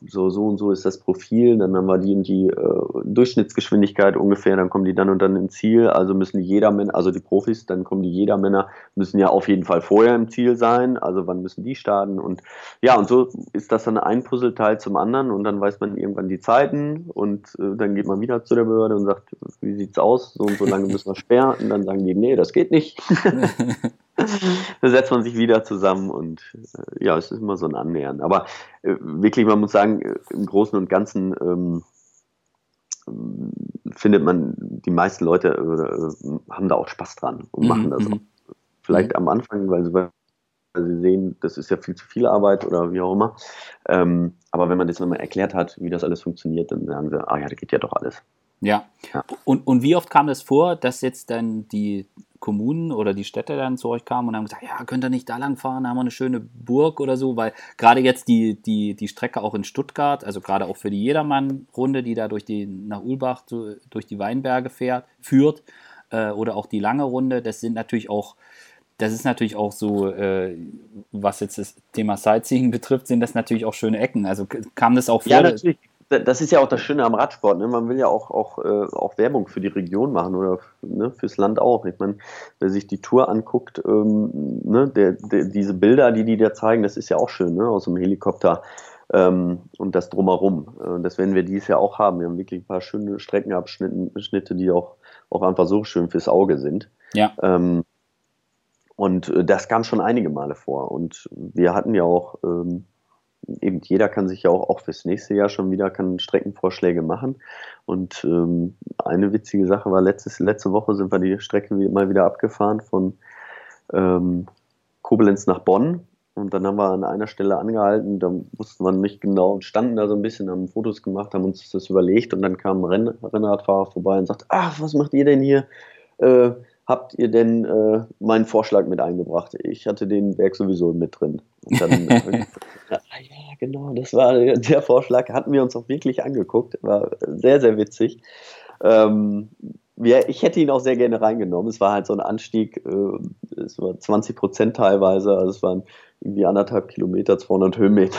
so, so und so ist das Profil, dann haben wir die und die äh, Durchschnittsgeschwindigkeit ungefähr, dann kommen die dann und dann ins Ziel, also müssen die Jedermänner, also die Profis, dann kommen die Jedermänner, müssen ja auf jeden Fall vorher im Ziel sein, also wann müssen die starten? Und ja, und so ist das dann ein Puzzleteil zum anderen. Und dann weiß man irgendwann die Zeiten. Und äh, dann geht man wieder zu der Behörde und sagt, wie sieht's aus, so und so lange müssen wir sperren. Und dann sagen die, nee, das geht nicht. da setzt man sich wieder zusammen. Und äh, ja, es ist immer so ein Annähern. Aber wirklich, man muss sagen, äh, im Großen und Ganzen ähm, findet man, die meisten Leute äh, haben da auch Spaß dran und mhm, machen das mhm. auch. Vielleicht mhm. am Anfang, weil sie, weil sie sehen, das ist ja viel zu viel Arbeit oder wie auch immer. Ähm, aber wenn man das nochmal erklärt hat, wie das alles funktioniert, dann sagen sie, ah ja, das geht ja doch alles. Ja. ja. Und, und wie oft kam es das vor, dass jetzt dann die Kommunen oder die Städte dann zu euch kamen und haben gesagt, ja, könnt ihr nicht da lang fahren, da haben wir eine schöne Burg oder so, weil gerade jetzt die, die, die Strecke auch in Stuttgart, also gerade auch für die Jedermann-Runde, die da durch die, nach Ulbach durch die Weinberge fährt, führt, äh, oder auch die lange Runde, das sind natürlich auch das ist natürlich auch so, äh, was jetzt das Thema Sightseeing betrifft, sind das natürlich auch schöne Ecken. Also kam das auch vor? Ja, natürlich das ist ja auch das Schöne am Radsport. Ne? Man will ja auch, auch, äh, auch Werbung für die Region machen oder ne, fürs Land auch. Ich meine, wer sich die Tour anguckt, ähm, ne, der, der, diese Bilder, die die da zeigen, das ist ja auch schön, ne? aus dem Helikopter. ähm, und das drumherum. Äh, das werden wir dieses Jahr auch haben. Wir haben wirklich ein paar schöne Streckenabschnitte, die auch, auch einfach so schön fürs Auge sind. Ja. Ähm, und äh, das kam schon einige Male vor. Und wir hatten ja auch, ähm, eben jeder kann sich ja auch, auch fürs nächste Jahr schon wieder kann Streckenvorschläge machen. Und ähm, eine witzige Sache war, letztes, letzte Woche sind wir die Strecke mal wieder abgefahren von ähm, Koblenz nach Bonn. Und dann haben wir an einer Stelle angehalten, da wussten wir nicht genau und standen da so ein bisschen, haben Fotos gemacht, haben uns das überlegt und dann kam ein Renn Rennradfahrer vorbei und sagt, ach, was macht ihr denn hier? Äh, habt ihr denn äh, meinen Vorschlag mit eingebracht? Ich hatte den Werk sowieso mit drin. Und dann, äh, ja, genau, das war der Vorschlag, hatten wir uns auch wirklich angeguckt, war sehr, sehr witzig. Ähm, ja, ich hätte ihn auch sehr gerne reingenommen. Es war halt so ein Anstieg, äh, es war 20 Prozent teilweise, also es waren irgendwie anderthalb Kilometer, 200 Höhenmeter.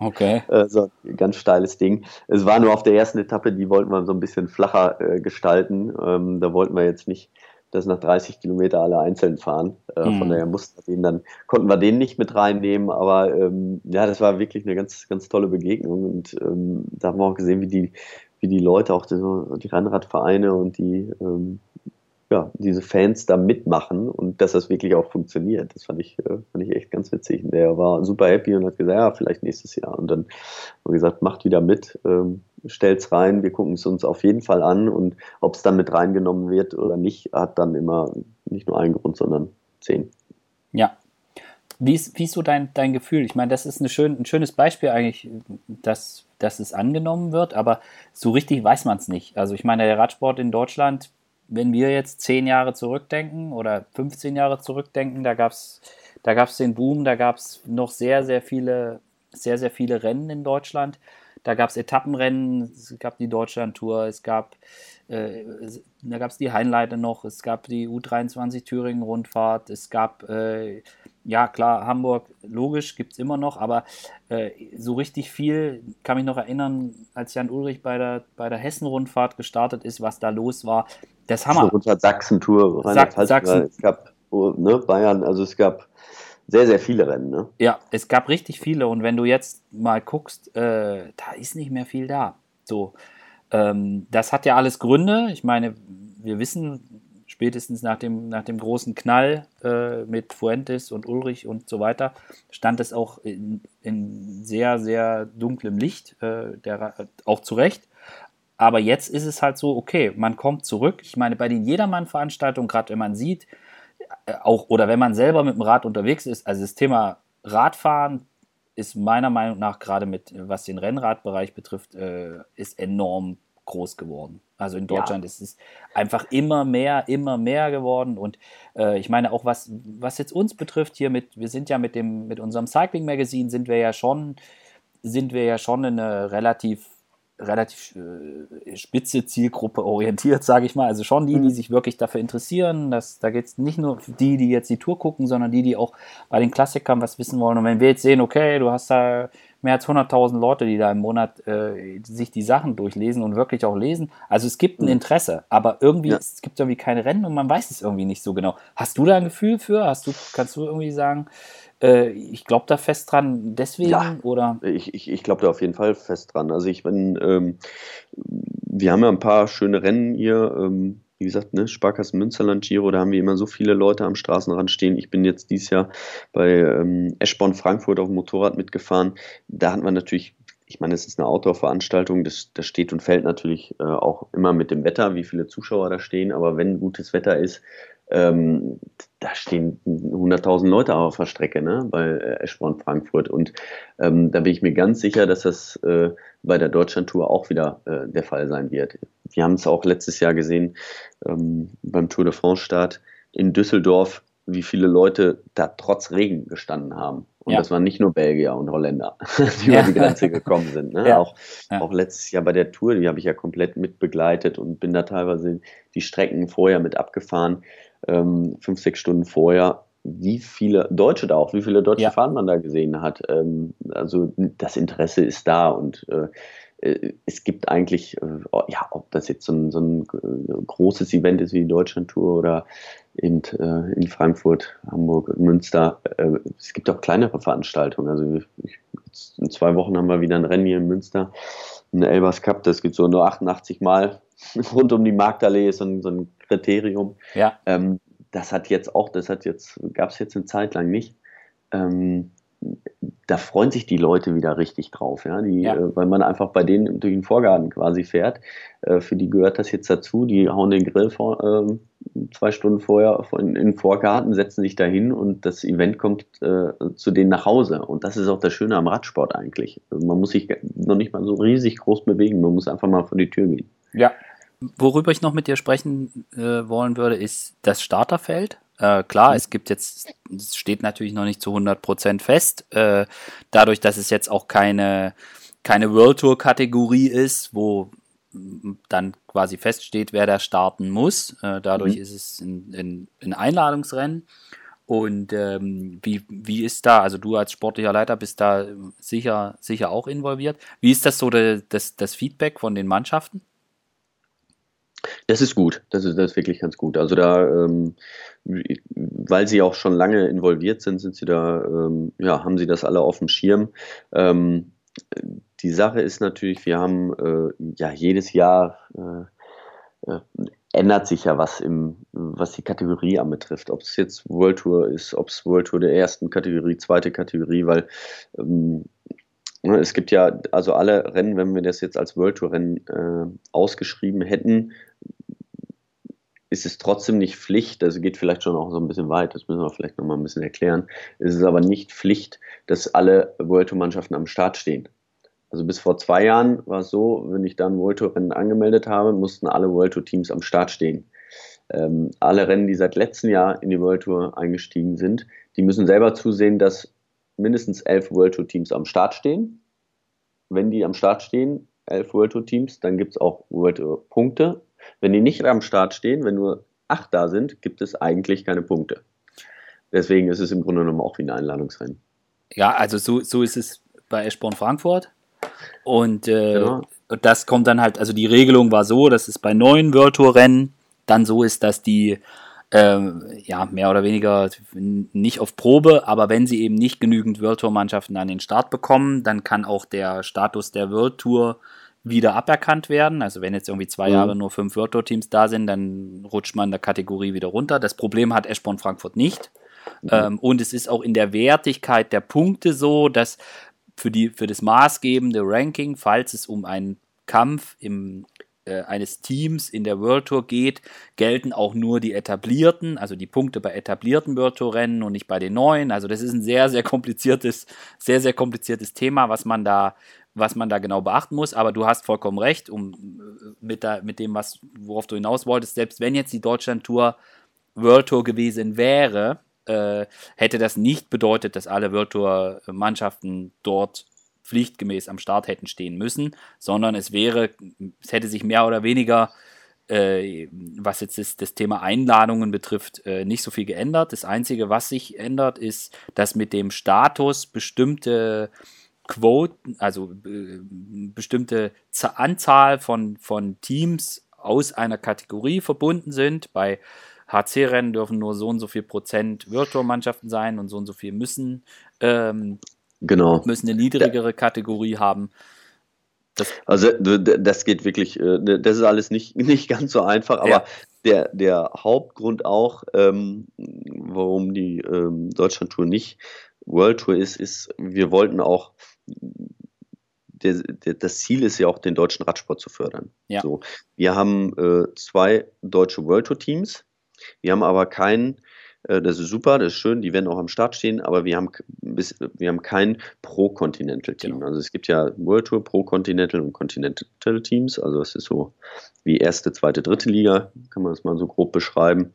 Okay. Also ein ganz steiles Ding. Es war nur auf der ersten Etappe, die wollten wir so ein bisschen flacher äh, gestalten. Ähm, da wollten wir jetzt nicht, dass nach 30 Kilometer alle einzeln fahren. Äh, mhm. Von daher mussten wir den dann, konnten wir den nicht mit reinnehmen, aber ähm, ja, das war wirklich eine ganz, ganz tolle Begegnung und ähm, da haben wir auch gesehen, wie die, wie die Leute, auch die, die Rennradvereine und die ähm, ja, diese Fans da mitmachen und dass das wirklich auch funktioniert. Das fand ich, äh, fand ich echt ganz witzig. Und der war super happy und hat gesagt, ja, vielleicht nächstes Jahr. Und dann haben wir gesagt, macht wieder mit, ähm, stellt's rein, wir gucken es uns auf jeden Fall an und ob es dann mit reingenommen wird oder nicht, hat dann immer nicht nur einen Grund, sondern zehn. Ja. Wie ist, wie ist so dein, dein Gefühl? Ich meine, das ist eine schön, ein schönes Beispiel eigentlich, dass, dass es angenommen wird, aber so richtig weiß man es nicht. Also ich meine, der Radsport in Deutschland wenn wir jetzt zehn Jahre zurückdenken oder 15 Jahre zurückdenken, da gab es da gab's den Boom, da gab es noch sehr, sehr viele, sehr, sehr viele Rennen in Deutschland. Da gab es Etappenrennen, es gab die Deutschland-Tour, es gab, äh, da gab es die Heinleite noch, es gab die U23 Thüringen-Rundfahrt, es gab, äh, ja klar, Hamburg, logisch, gibt es immer noch, aber äh, so richtig viel, kann mich noch erinnern, als Jan Ulrich bei der, bei der Hessen-Rundfahrt gestartet ist, was da los war. Das Hammer. Unter Sachsen-Tour, Sachsen. Sachsen. Es gab oh, ne, Bayern, also es gab sehr, sehr viele Rennen. Ne? Ja, es gab richtig viele und wenn du jetzt mal guckst, äh, da ist nicht mehr viel da. So, ähm, das hat ja alles Gründe. Ich meine, wir wissen spätestens nach dem, nach dem großen Knall äh, mit Fuentes und Ulrich und so weiter, stand es auch in, in sehr, sehr dunklem Licht, äh, der, auch zu Recht. Aber jetzt ist es halt so, okay, man kommt zurück. Ich meine, bei den Jedermann-Veranstaltungen, gerade wenn man sieht, äh, auch oder wenn man selber mit dem Rad unterwegs ist, also das Thema Radfahren ist meiner Meinung nach gerade mit, was den Rennradbereich betrifft, äh, ist enorm groß geworden. Also in Deutschland ja. ist es einfach immer mehr, immer mehr geworden. Und äh, ich meine auch, was, was jetzt uns betrifft, hier mit, wir sind ja mit dem, mit unserem Cycling Magazine sind wir ja schon, sind wir ja schon eine relativ relativ äh, spitze Zielgruppe orientiert, sage ich mal. Also schon die, die mhm. sich wirklich dafür interessieren. Das, da geht es nicht nur die, die jetzt die Tour gucken, sondern die, die auch bei den Klassikern was wissen wollen. Und wenn wir jetzt sehen, okay, du hast da mehr als 100.000 Leute, die da im Monat äh, sich die Sachen durchlesen und wirklich auch lesen. Also es gibt ein mhm. Interesse, aber irgendwie ja. es gibt irgendwie keine Rennen und man weiß es irgendwie nicht so genau. Hast du da ein Gefühl für? Hast du, kannst du irgendwie sagen, äh, ich glaube da fest dran, deswegen ja, oder? Ich, ich, ich glaube da auf jeden Fall fest dran. Also ich bin, ähm, wir haben ja ein paar schöne Rennen hier. Ähm, wie gesagt, ne, Sparkassen Münsterland Giro, da haben wir immer so viele Leute am Straßenrand stehen. Ich bin jetzt dieses Jahr bei ähm, Eschborn Frankfurt auf dem Motorrad mitgefahren. Da hat man natürlich ich meine, es ist eine Outdoor-Veranstaltung, das, das steht und fällt natürlich äh, auch immer mit dem Wetter, wie viele Zuschauer da stehen, aber wenn gutes Wetter ist, ähm, da stehen 100.000 Leute auf der Strecke ne, bei äh, Eschborn Frankfurt. Und ähm, da bin ich mir ganz sicher, dass das äh, bei der Deutschlandtour auch wieder äh, der Fall sein wird. Wir haben es auch letztes Jahr gesehen ähm, beim Tour de France-Start in Düsseldorf, wie viele Leute da trotz Regen gestanden haben. Und ja. das waren nicht nur Belgier und Holländer, die ja. über die Grenze gekommen sind. Ne? Ja. Auch, auch letztes Jahr bei der Tour, die habe ich ja komplett mit begleitet und bin da teilweise die Strecken vorher mit abgefahren ähm, fünf, sechs Stunden vorher, wie viele Deutsche da auch, wie viele deutsche ja. Fahnen man da gesehen hat. Ähm, also das Interesse ist da und äh es gibt eigentlich, äh, ja, ob das jetzt so ein, so ein, äh, großes Event ist wie die Deutschlandtour oder eben äh, in Frankfurt, Hamburg, Münster, äh, es gibt auch kleinere Veranstaltungen. Also in zwei Wochen haben wir wieder ein Rennen hier in Münster, ein Elbers Cup, das gibt so nur 88 Mal rund um die Marktallee, ist so ein, so ein Kriterium. Ja. Ähm, das hat jetzt auch, das hat jetzt, gab es jetzt eine Zeit lang nicht. Da freuen sich die Leute wieder richtig drauf, ja, die, Ja. Äh, weil man einfach bei denen durch den Vorgarten quasi fährt. Äh, für die gehört das jetzt dazu. Die hauen den Grill vor, ähm, zwei Stunden vorher in, in den Vorgarten, setzen sich dahin und das Event kommt äh, zu denen nach Hause. Und das ist auch das Schöne am Radsport eigentlich. Also man muss sich noch nicht mal so riesig groß bewegen, man muss einfach mal vor die Tür gehen. Ja. Worüber ich noch mit dir sprechen äh, wollen würde, ist das Starterfeld. Äh, klar, es gibt jetzt, es steht natürlich noch nicht zu 100% fest, äh, dadurch, dass es jetzt auch keine, keine World Tour Kategorie ist, wo dann quasi feststeht, wer da starten muss. Äh, dadurch Mhm. ist es ein, ein, ein Einladungsrennen. Und ähm, wie, wie ist da, also du als sportlicher Leiter bist da sicher, sicher auch involviert. Wie ist das so de, das, das Feedback von den Mannschaften? Das ist gut, das ist, das ist wirklich ganz gut. Also da, ähm, weil sie auch schon lange involviert sind, sind sie da, ähm, ja, haben sie das alle auf dem Schirm. Ähm, die Sache ist natürlich, wir haben äh, ja jedes Jahr äh, äh, ändert sich ja was im, was die Kategorie anbetrifft. Ob es jetzt World Tour ist, ob es World Tour der ersten Kategorie, zweite Kategorie, weil ähm, es gibt ja, also alle Rennen, wenn wir das jetzt als World Tour Rennen äh, ausgeschrieben hätten, ist es trotzdem nicht Pflicht, das geht vielleicht schon auch so ein bisschen weit, das müssen wir vielleicht nochmal ein bisschen erklären, es ist aber nicht Pflicht, dass alle World Tour Mannschaften am Start stehen. Also bis vor zwei Jahren war es so, wenn ich da ein World Tour Rennen angemeldet habe, mussten alle World Tour Teams am Start stehen. Ähm, alle Rennen, die seit letztem Jahr in die World Tour eingestiegen sind, die müssen selber zusehen, dass mindestens elf World Tour Teams am Start stehen. Wenn die am Start stehen, elf World Tour Teams, dann gibt es auch World Tour Punkte. Wenn die nicht am Start stehen, wenn nur acht da sind, gibt es eigentlich keine Punkte. Deswegen ist es im Grunde genommen auch wie ein Einladungsrennen. Ja, also so, so ist es bei Eschborn Frankfurt. Und, äh, Genau. und das kommt dann halt, also die Regelung war so, dass es bei neuen World Tour Rennen dann so ist, dass die ähm, ja mehr oder weniger nicht auf Probe, aber wenn sie eben nicht genügend World Tour Mannschaften an den Start bekommen, dann kann auch der Status der World Tour wieder aberkannt werden. Also wenn jetzt irgendwie zwei Mhm. Jahre nur fünf World Tour Teams da sind, dann rutscht man in der Kategorie wieder runter. Das Problem hat Eschborn Frankfurt nicht. Ähm, und es ist auch in der Wertigkeit der Punkte so, dass für, die, für das maßgebende Ranking, falls es um einen Kampf im, äh, eines Teams in der World Tour geht, gelten auch nur die etablierten, also die Punkte bei etablierten World Tour Rennen und nicht bei den neuen. Also das ist ein sehr, sehr kompliziertes, sehr, sehr kompliziertes Thema, was man da, was man da genau beachten muss. Aber du hast vollkommen recht, um äh, mit, der, mit dem, was, worauf du hinaus wolltest, selbst wenn jetzt die Deutschland Tour World Tour gewesen wäre, äh, hätte das nicht bedeutet, dass alle World Tour Mannschaften dort pflichtgemäß am Start hätten stehen müssen, sondern es wäre, es hätte sich mehr oder weniger, äh, was jetzt das, das Thema Einladungen betrifft, äh, nicht so viel geändert. Das Einzige, was sich ändert, ist, dass mit dem Status bestimmte Quoten, also äh, bestimmte Z Anzahl von, von Teams aus einer Kategorie verbunden sind. Bei HC-Rennen dürfen nur so und so viel Prozent Virtual-Mannschaften sein und so und so viel müssen, ähm, Genau. müssen eine niedrigere Kategorie haben. Das, Also das geht wirklich, äh, das ist alles nicht, nicht ganz so einfach, aber Ja. der, der Hauptgrund auch, ähm, warum die ähm, Deutschland-Tour nicht World Tour ist, ist, wir wollten auch, der, der, das Ziel ist ja auch, den deutschen Radsport zu fördern. Ja. So, wir haben äh, zwei deutsche World Tour Teams, wir haben aber keinen, das ist super, das ist schön, die werden auch am Start stehen, aber wir haben, wir haben kein Pro-Continental-Team. Genau. Also es gibt ja World Tour, Pro-Continental und Continental-Teams, also es ist so wie erste, zweite, dritte Liga, kann man das mal so grob beschreiben.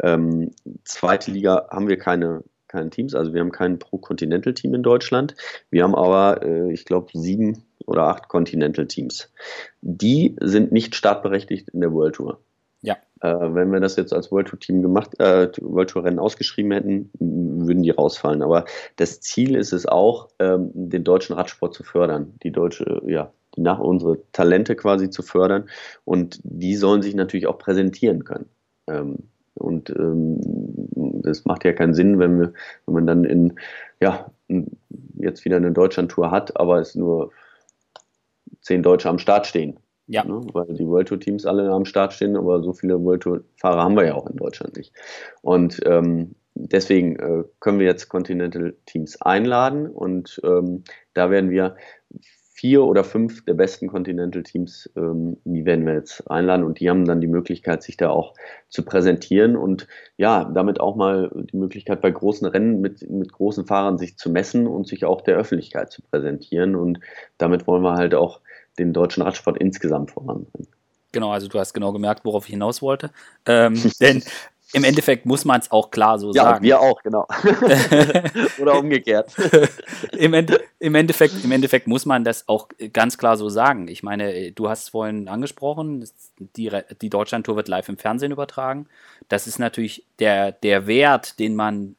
Ähm, zweite Liga haben wir keine, keine Teams, also wir haben kein Pro-Continental-Team in Deutschland. Wir haben aber, äh, ich glaube, sieben oder acht Continental-Teams. Die sind nicht startberechtigt in der World Tour. Ja. Äh, wenn wir das jetzt als World Tour Team gemacht, äh, World Tour Rennen ausgeschrieben hätten, würden die rausfallen. Aber das Ziel ist es auch, ähm, den deutschen Radsport zu fördern, die deutsche, ja, die nach unsere Talente quasi zu fördern und die sollen sich natürlich auch präsentieren können. Ähm, und ähm, das macht ja keinen Sinn, wenn wir, wenn man dann in ja, jetzt wieder eine Deutschland-Tour hat, aber es nur zehn Deutsche am Start stehen. Ja. Ne? Weil die World Tour Teams alle am Start stehen, aber so viele World Tour Fahrer haben wir ja auch in Deutschland nicht. Und ähm, deswegen äh, können wir jetzt Continental Teams einladen und ähm, da werden wir vier oder fünf der besten Continental Teams, ähm, die werden wir jetzt einladen und die haben dann die Möglichkeit, sich da auch zu präsentieren und ja, damit auch mal die Möglichkeit bei großen Rennen mit, mit großen Fahrern sich zu messen und sich auch der Öffentlichkeit zu präsentieren und damit wollen wir halt auch den deutschen Radsport insgesamt voranbringen. Genau, also du hast genau gemerkt, worauf ich hinaus wollte. Ähm, denn im Endeffekt muss man es auch klar so ja, sagen. Ja, wir auch, genau. Oder umgekehrt. Im, Ende, Im, Endeffekt, Im Endeffekt muss man das auch ganz klar so sagen. Ich meine, du hast es vorhin angesprochen, die, die Deutschland-Tour wird live im Fernsehen übertragen. Das ist natürlich der, der Wert, den man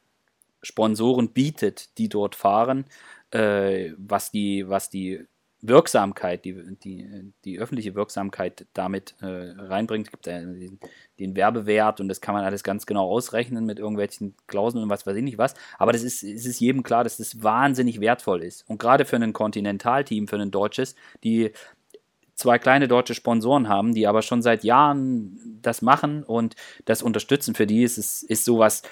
Sponsoren bietet, die dort fahren, äh, was, die, was die Wirksamkeit, die, die, die öffentliche Wirksamkeit damit äh, reinbringt. Es gibt den, den, Werbewert und das kann man alles ganz genau ausrechnen mit irgendwelchen Klauseln und was weiß ich nicht was. Aber das ist, es ist jedem klar, dass das wahnsinnig wertvoll ist. Und gerade für ein Kontinentalteam, für ein deutsches, die zwei kleine deutsche Sponsoren haben, die aber schon seit Jahren das machen und das unterstützen, für die ist es ist sowas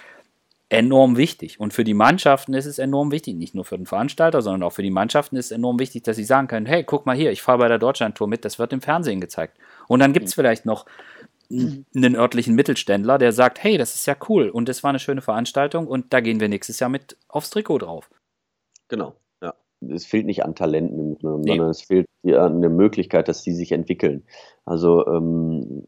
enorm wichtig. Und für die Mannschaften ist es enorm wichtig, nicht nur für den Veranstalter, sondern auch für die Mannschaften ist es enorm wichtig, dass sie sagen können, hey, guck mal hier, ich fahre bei der Deutschlandtour mit, das wird im Fernsehen gezeigt. Und dann gibt es vielleicht noch einen örtlichen Mittelständler, der sagt, hey, das ist ja cool und das war eine schöne Veranstaltung und da gehen wir nächstes Jahr mit aufs Trikot drauf. Genau, ja. Es fehlt nicht an Talenten, nee. sondern es fehlt an der Möglichkeit, dass die sich entwickeln. Also ähm,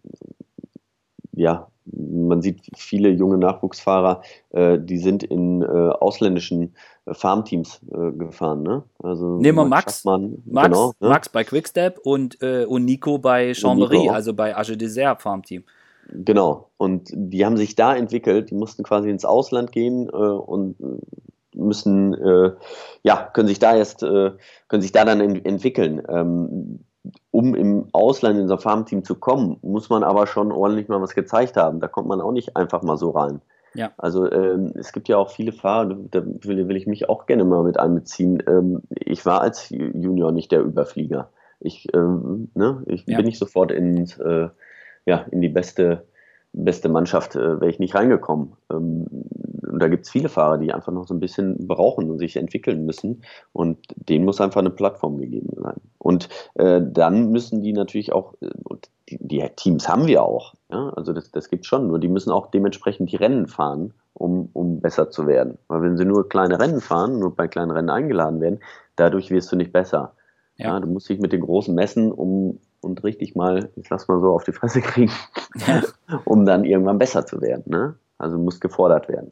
ja, man sieht viele junge Nachwuchsfahrer, äh, die sind in äh, ausländischen äh, Farmteams äh, gefahren. Ne? Also Nehmen wir Max, Max, genau, ne? Max bei Quickstep und, äh, und Nico bei Chambéry, also bei Age Desert Farmteam. Genau, und die haben sich da entwickelt, die mussten quasi ins Ausland gehen und müssen, ja, können sich da erst, können sich da dann entwickeln. Ähm, um im Ausland in so ein Farmteam zu kommen, muss man aber schon ordentlich mal was gezeigt haben. Da kommt man auch nicht einfach mal so rein. Ja. Also ähm, es gibt ja auch viele Fahrer, da will, will, ich mich auch gerne mal mit einbeziehen. Ähm, ich war als Junior nicht der Überflieger. Ich, ähm, ne, ich ja. bin nicht sofort in, äh, ja, in die beste, beste Mannschaft, äh, wäre ich nicht reingekommen. Ähm, und da gibt es viele Fahrer, die einfach noch so ein bisschen brauchen und sich entwickeln müssen. Und denen muss einfach eine Plattform gegeben sein. Und äh, dann müssen die natürlich auch, äh, die, die, Teams haben wir auch. Ja? Also das, das gibt schon, nur die müssen auch dementsprechend die Rennen fahren, um, um besser zu werden. Weil wenn sie nur kleine Rennen fahren, nur bei kleinen Rennen eingeladen werden, dadurch wirst du nicht besser. Ja. ja du musst dich mit den Großen messen, um und richtig mal, ich lass mal so auf die Fresse kriegen, ja. um dann irgendwann besser zu werden. Ne? Also muss gefordert werden.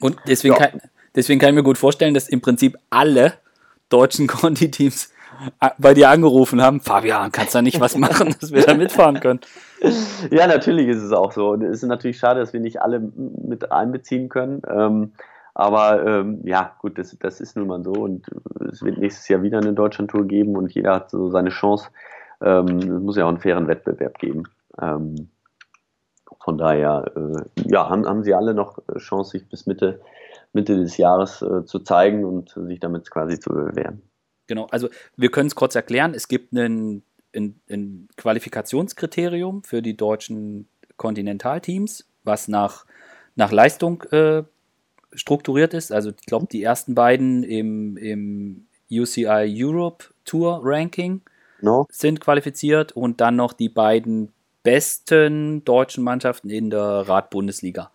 Und deswegen, ja. kann, deswegen kann ich mir gut vorstellen, dass im Prinzip alle deutschen Conti-Teams äh, bei dir angerufen haben, Fabian, kannst du da nicht was machen, dass wir da mitfahren können? Ja, natürlich ist es auch so. Und es ist natürlich schade, dass wir nicht alle mit einbeziehen können. Ähm, aber ähm, ja, gut, das, das ist nun mal so. Und es wird nächstes Jahr wieder eine Deutschland-Tour geben und jeder hat so seine Chance. Ähm, es muss ja auch einen fairen Wettbewerb geben. Ähm, von daher, äh, ja, haben, haben sie alle noch äh, Chance, sich bis Mitte, Mitte des Jahres äh, zu zeigen und sich damit quasi zu bewähren. Genau, also wir können es kurz erklären. Es gibt ein, ein, ein Qualifikationskriterium für die deutschen Kontinentalteams, was nach, nach Leistung äh, strukturiert ist. Also ich glaube, die ersten beiden im, im UCI Europe Tour Ranking no. sind qualifiziert und dann noch die beiden besten deutschen Mannschaften in der Radbundesliga.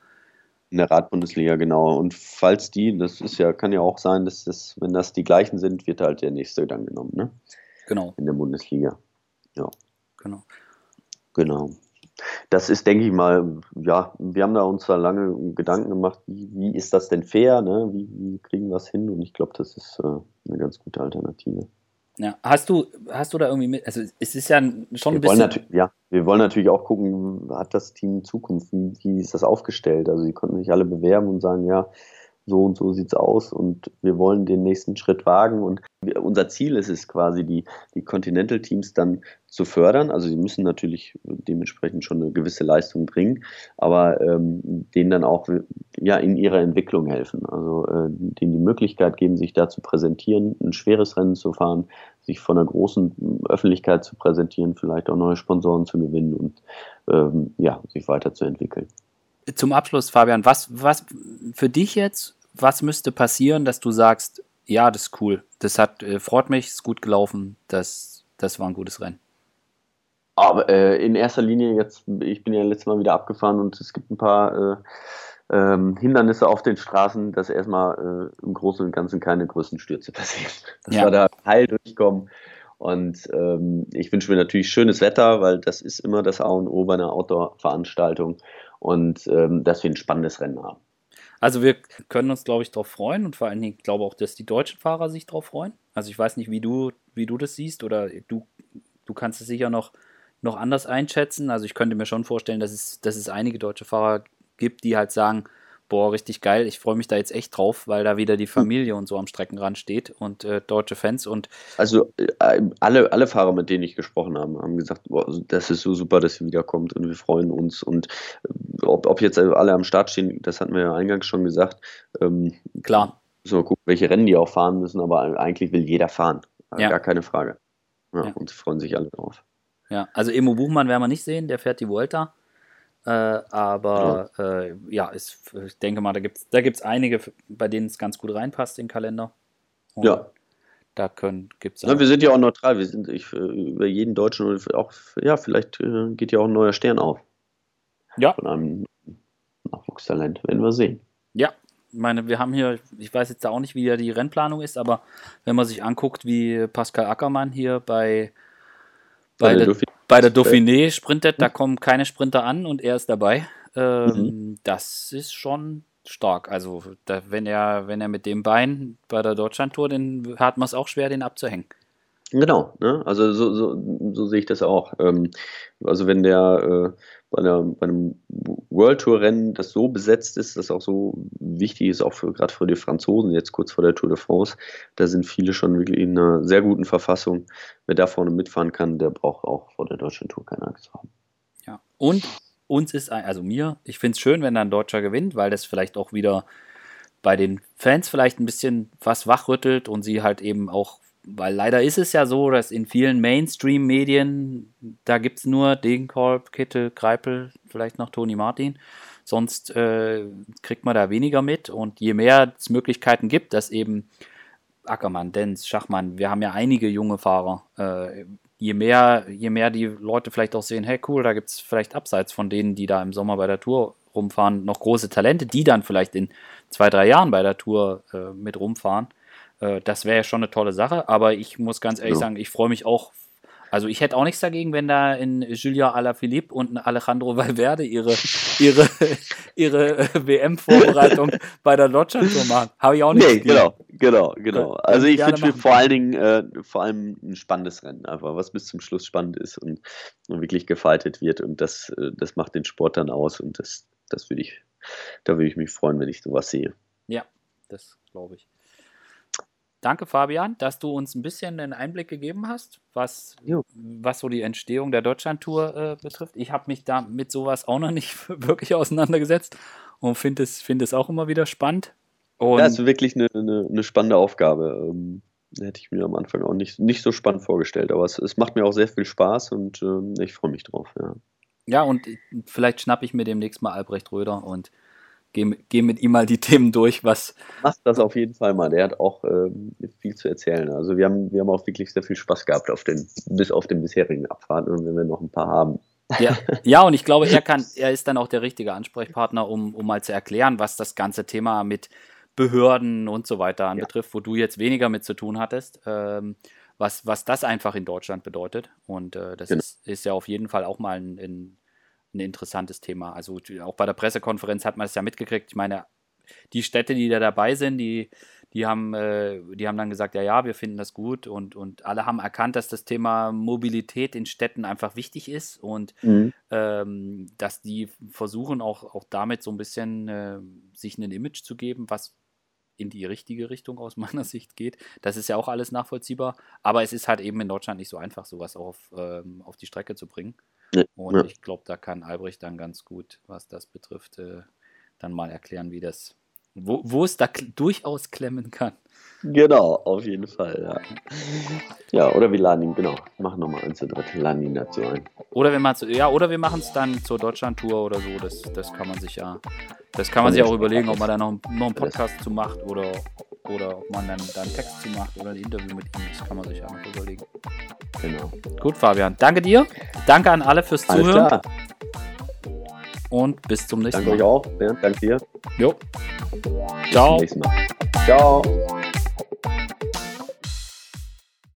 In der Radbundesliga, genau. Und falls die, das ist ja, kann ja auch sein, dass das, wenn das die gleichen sind, wird halt der nächste dann genommen, ne? Genau. In der Bundesliga. Ja. Genau. Genau. Das ist, denke ich mal, ja, wir haben da uns da lange Gedanken gemacht, wie, wie ist das denn fair, ne? Wie, wie kriegen wir das hin? Und ich glaube, das ist äh, eine ganz gute Alternative. Ja, hast du, hast du da irgendwie mit, also es ist ja schon ein wir bisschen. ja, wir wollen natürlich auch gucken, hat das Team Zukunft, wie, wie ist das aufgestellt? Also die konnten sich alle bewerben und sagen, ja, so und so sieht es aus und wir wollen den nächsten Schritt wagen. Und unser Ziel ist es quasi, die, die Continental-Teams dann zu fördern. Also sie müssen natürlich dementsprechend schon eine gewisse Leistung bringen, aber ähm, denen dann auch ja, in ihrer Entwicklung helfen. Also äh, denen die Möglichkeit geben, sich da zu präsentieren, ein schweres Rennen zu fahren, sich von einer großen Öffentlichkeit zu präsentieren, vielleicht auch neue Sponsoren zu gewinnen und ähm, ja, sich weiterzuentwickeln. Zum Abschluss, Fabian, was, was für dich jetzt, was müsste passieren, dass du sagst, ja, das ist cool, das hat, äh, freut mich, ist gut gelaufen, das, das war ein gutes Rennen? Aber äh, in erster Linie jetzt, ich bin ja letztes Mal wieder abgefahren und es gibt ein paar äh, ähm, Hindernisse auf den Straßen, dass erstmal äh, im Großen und Ganzen keine größten Stürze passieren. Dass ja. wir da heil durchkommen. Und ähm, ich wünsche mir natürlich schönes Wetter, weil das ist immer das A und O bei einer Outdoor-Veranstaltung und ähm, dass wir ein spannendes Rennen haben. Also wir können uns, glaube ich, darauf freuen und vor allen Dingen glaube auch, dass die deutschen Fahrer sich darauf freuen. Also ich weiß nicht, wie du, wie du das siehst oder du, du kannst es sicher noch noch anders einschätzen. Also ich könnte mir schon vorstellen, dass es, dass es einige deutsche Fahrer gibt, die halt sagen, boah, richtig geil, ich freue mich da jetzt echt drauf, weil da wieder die hm. Familie und so am Streckenrand steht und äh, deutsche Fans und also äh, alle, alle Fahrer, mit denen ich gesprochen habe, haben gesagt, boah, das ist so super, dass sie wiederkommt und wir freuen uns und äh, ob, ob jetzt alle am Start stehen, das hatten wir ja eingangs schon gesagt. Ähm, Klar. Müssen wir gucken, welche Rennen die auch fahren müssen, aber eigentlich will jeder fahren. Ja. Gar keine Frage. Ja, ja. Und sie freuen sich alle drauf. Ja, also Emo Buchmann werden wir nicht sehen, der fährt die Vuelta. Äh, aber ja, äh, ja ist, ich denke mal, da gibt es da gibt's einige, bei denen es ganz gut reinpasst in den Kalender. Und ja. Da gibt es. Ja, wir sind ja auch neutral. Wir sind ich, über jeden Deutschen auch, ja, vielleicht äh, geht ja auch ein neuer Stern auf. Ja. Von einem Nachwuchstalent. Werden wir sehen. Ja, ich meine, wir haben hier, ich weiß jetzt auch nicht, wie ja die Rennplanung ist, aber wenn man sich anguckt, wie Pascal Ackermann hier bei bei, der, bei der Dauphiné sprintet, da kommen keine Sprinter an und er ist dabei. Ähm, mhm. Das ist schon stark. Also, da, wenn, er, wenn er mit dem Bein bei der Deutschlandtour, dann hat man es auch schwer, den abzuhängen. Genau, ne? also so, so, so sehe ich das auch. Ähm, also wenn der äh, bei, einer, bei, einem World Tour Rennen, das so besetzt ist, das auch so wichtig ist, auch für gerade für die Franzosen, jetzt kurz vor der Tour de France, da sind viele schon wirklich in einer sehr guten Verfassung. Wer da vorne mitfahren kann, der braucht auch vor der deutschen Tour keine Angst haben. Ja, und uns ist, also mir, ich finde es schön, wenn da ein Deutscher gewinnt, weil das vielleicht auch wieder bei den Fans vielleicht ein bisschen was wachrüttelt und sie halt eben auch weil leider ist es ja so, dass in vielen Mainstream-Medien, da gibt es nur Degenkolb, Kittel, Greipel, vielleicht noch Toni Martin. Sonst äh, kriegt man da weniger mit. Und je mehr es Möglichkeiten gibt, dass eben Ackermann, Denz, Schachmann, wir haben ja einige junge Fahrer, äh, je, mehr, je mehr die Leute vielleicht auch sehen, hey cool, da gibt es vielleicht abseits von denen, die da im Sommer bei der Tour rumfahren, noch große Talente, die dann vielleicht in zwei, drei Jahren bei der Tour äh, mit rumfahren äh, das wäre ja schon eine tolle Sache, aber ich muss ganz ehrlich ja. sagen, ich freue mich auch. Also ich hätte auch nichts dagegen, wenn da in Julia Alaphilippe und Alejandro Valverde ihre, ihre, ihre WM-Vorbereitung bei der Deutschlandtour machen. Habe ich auch nicht. Nee, genau, genau, genau. Also ich wünsche mir vor allen Dingen äh, vor allem ein spannendes Rennen, einfach was bis zum Schluss spannend ist und, und wirklich gefaltet wird und das, äh, das macht den Sport dann aus und das, das würde ich, da würde ich mich freuen, wenn ich sowas sehe. Ja, das glaube ich. Danke, Fabian, dass du uns ein bisschen einen Einblick gegeben hast, was, was so die Entstehung der Deutschlandtour äh, betrifft. Ich habe mich da mit sowas auch noch nicht wirklich auseinandergesetzt und finde es, find es auch immer wieder spannend. Und ja, es ist wirklich eine, eine, eine spannende Aufgabe. Ähm, hätte ich mir am Anfang auch nicht, nicht so spannend vorgestellt, aber es, es macht mir auch sehr viel Spaß und ähm, ich freue mich drauf. Ja. ja, und vielleicht schnappe ich mir demnächst mal Albrecht Röder und gehe geh mit ihm mal die Themen durch, was. Mach das auf jeden Fall mal. Der hat auch ähm, viel zu erzählen. Also wir haben, wir haben auch wirklich sehr viel Spaß gehabt auf den, bis auf den bisherigen Abfahrten und wenn wir noch ein paar haben. Ja, ja, und ich glaube, er kann, er ist dann auch der richtige Ansprechpartner, um, um mal zu erklären, was das ganze Thema mit Behörden und so weiter anbetrifft, ja. wo du jetzt weniger mit zu tun hattest. Ähm, was, was das einfach in Deutschland bedeutet. Und äh, das genau. ist, ist ja auf jeden Fall auch mal ein, ein ein interessantes Thema. Also auch bei der Pressekonferenz hat man es ja mitgekriegt. Ich meine, die Städte, die da dabei sind, die, die, haben, äh, die haben dann gesagt, ja, ja, wir finden das gut und, und alle haben erkannt, dass das Thema Mobilität in Städten einfach wichtig ist und mhm. ähm, dass die versuchen auch, auch damit so ein bisschen äh, sich ein Image zu geben, was in die richtige Richtung aus meiner Sicht geht. Das ist ja auch alles nachvollziehbar. Aber es ist halt eben in Deutschland nicht so einfach, sowas auf, ähm, auf die Strecke zu bringen. Ja, Und ja. ich glaube, da kann Albrecht dann ganz gut, was das betrifft, äh, dann mal erklären, wie das, wo, wo es da durchaus klemmen kann. Genau, auf jeden Fall, ja. Ja, oder wir laden ihn, genau, machen nochmal eins zu dritt, laden ihn dazu ein. Oder wir machen ja, oder wir machen es dann zur Deutschland-Tour oder so, das, das kann man sich ja, das kann man sich auch überlegen, ob man da noch, noch einen Podcast zu macht oder, oder ob man dann, dann einen Text zu macht oder ein Interview mit ihm, das kann man sich ja noch überlegen. Genau. Gut, Fabian, danke dir, danke an alle fürs Zuhören. Und bis zum nächsten danke Mal. Danke euch auch, Bernd, danke dir. Jo. Ciao. Bis zum nächsten Mal. Ciao.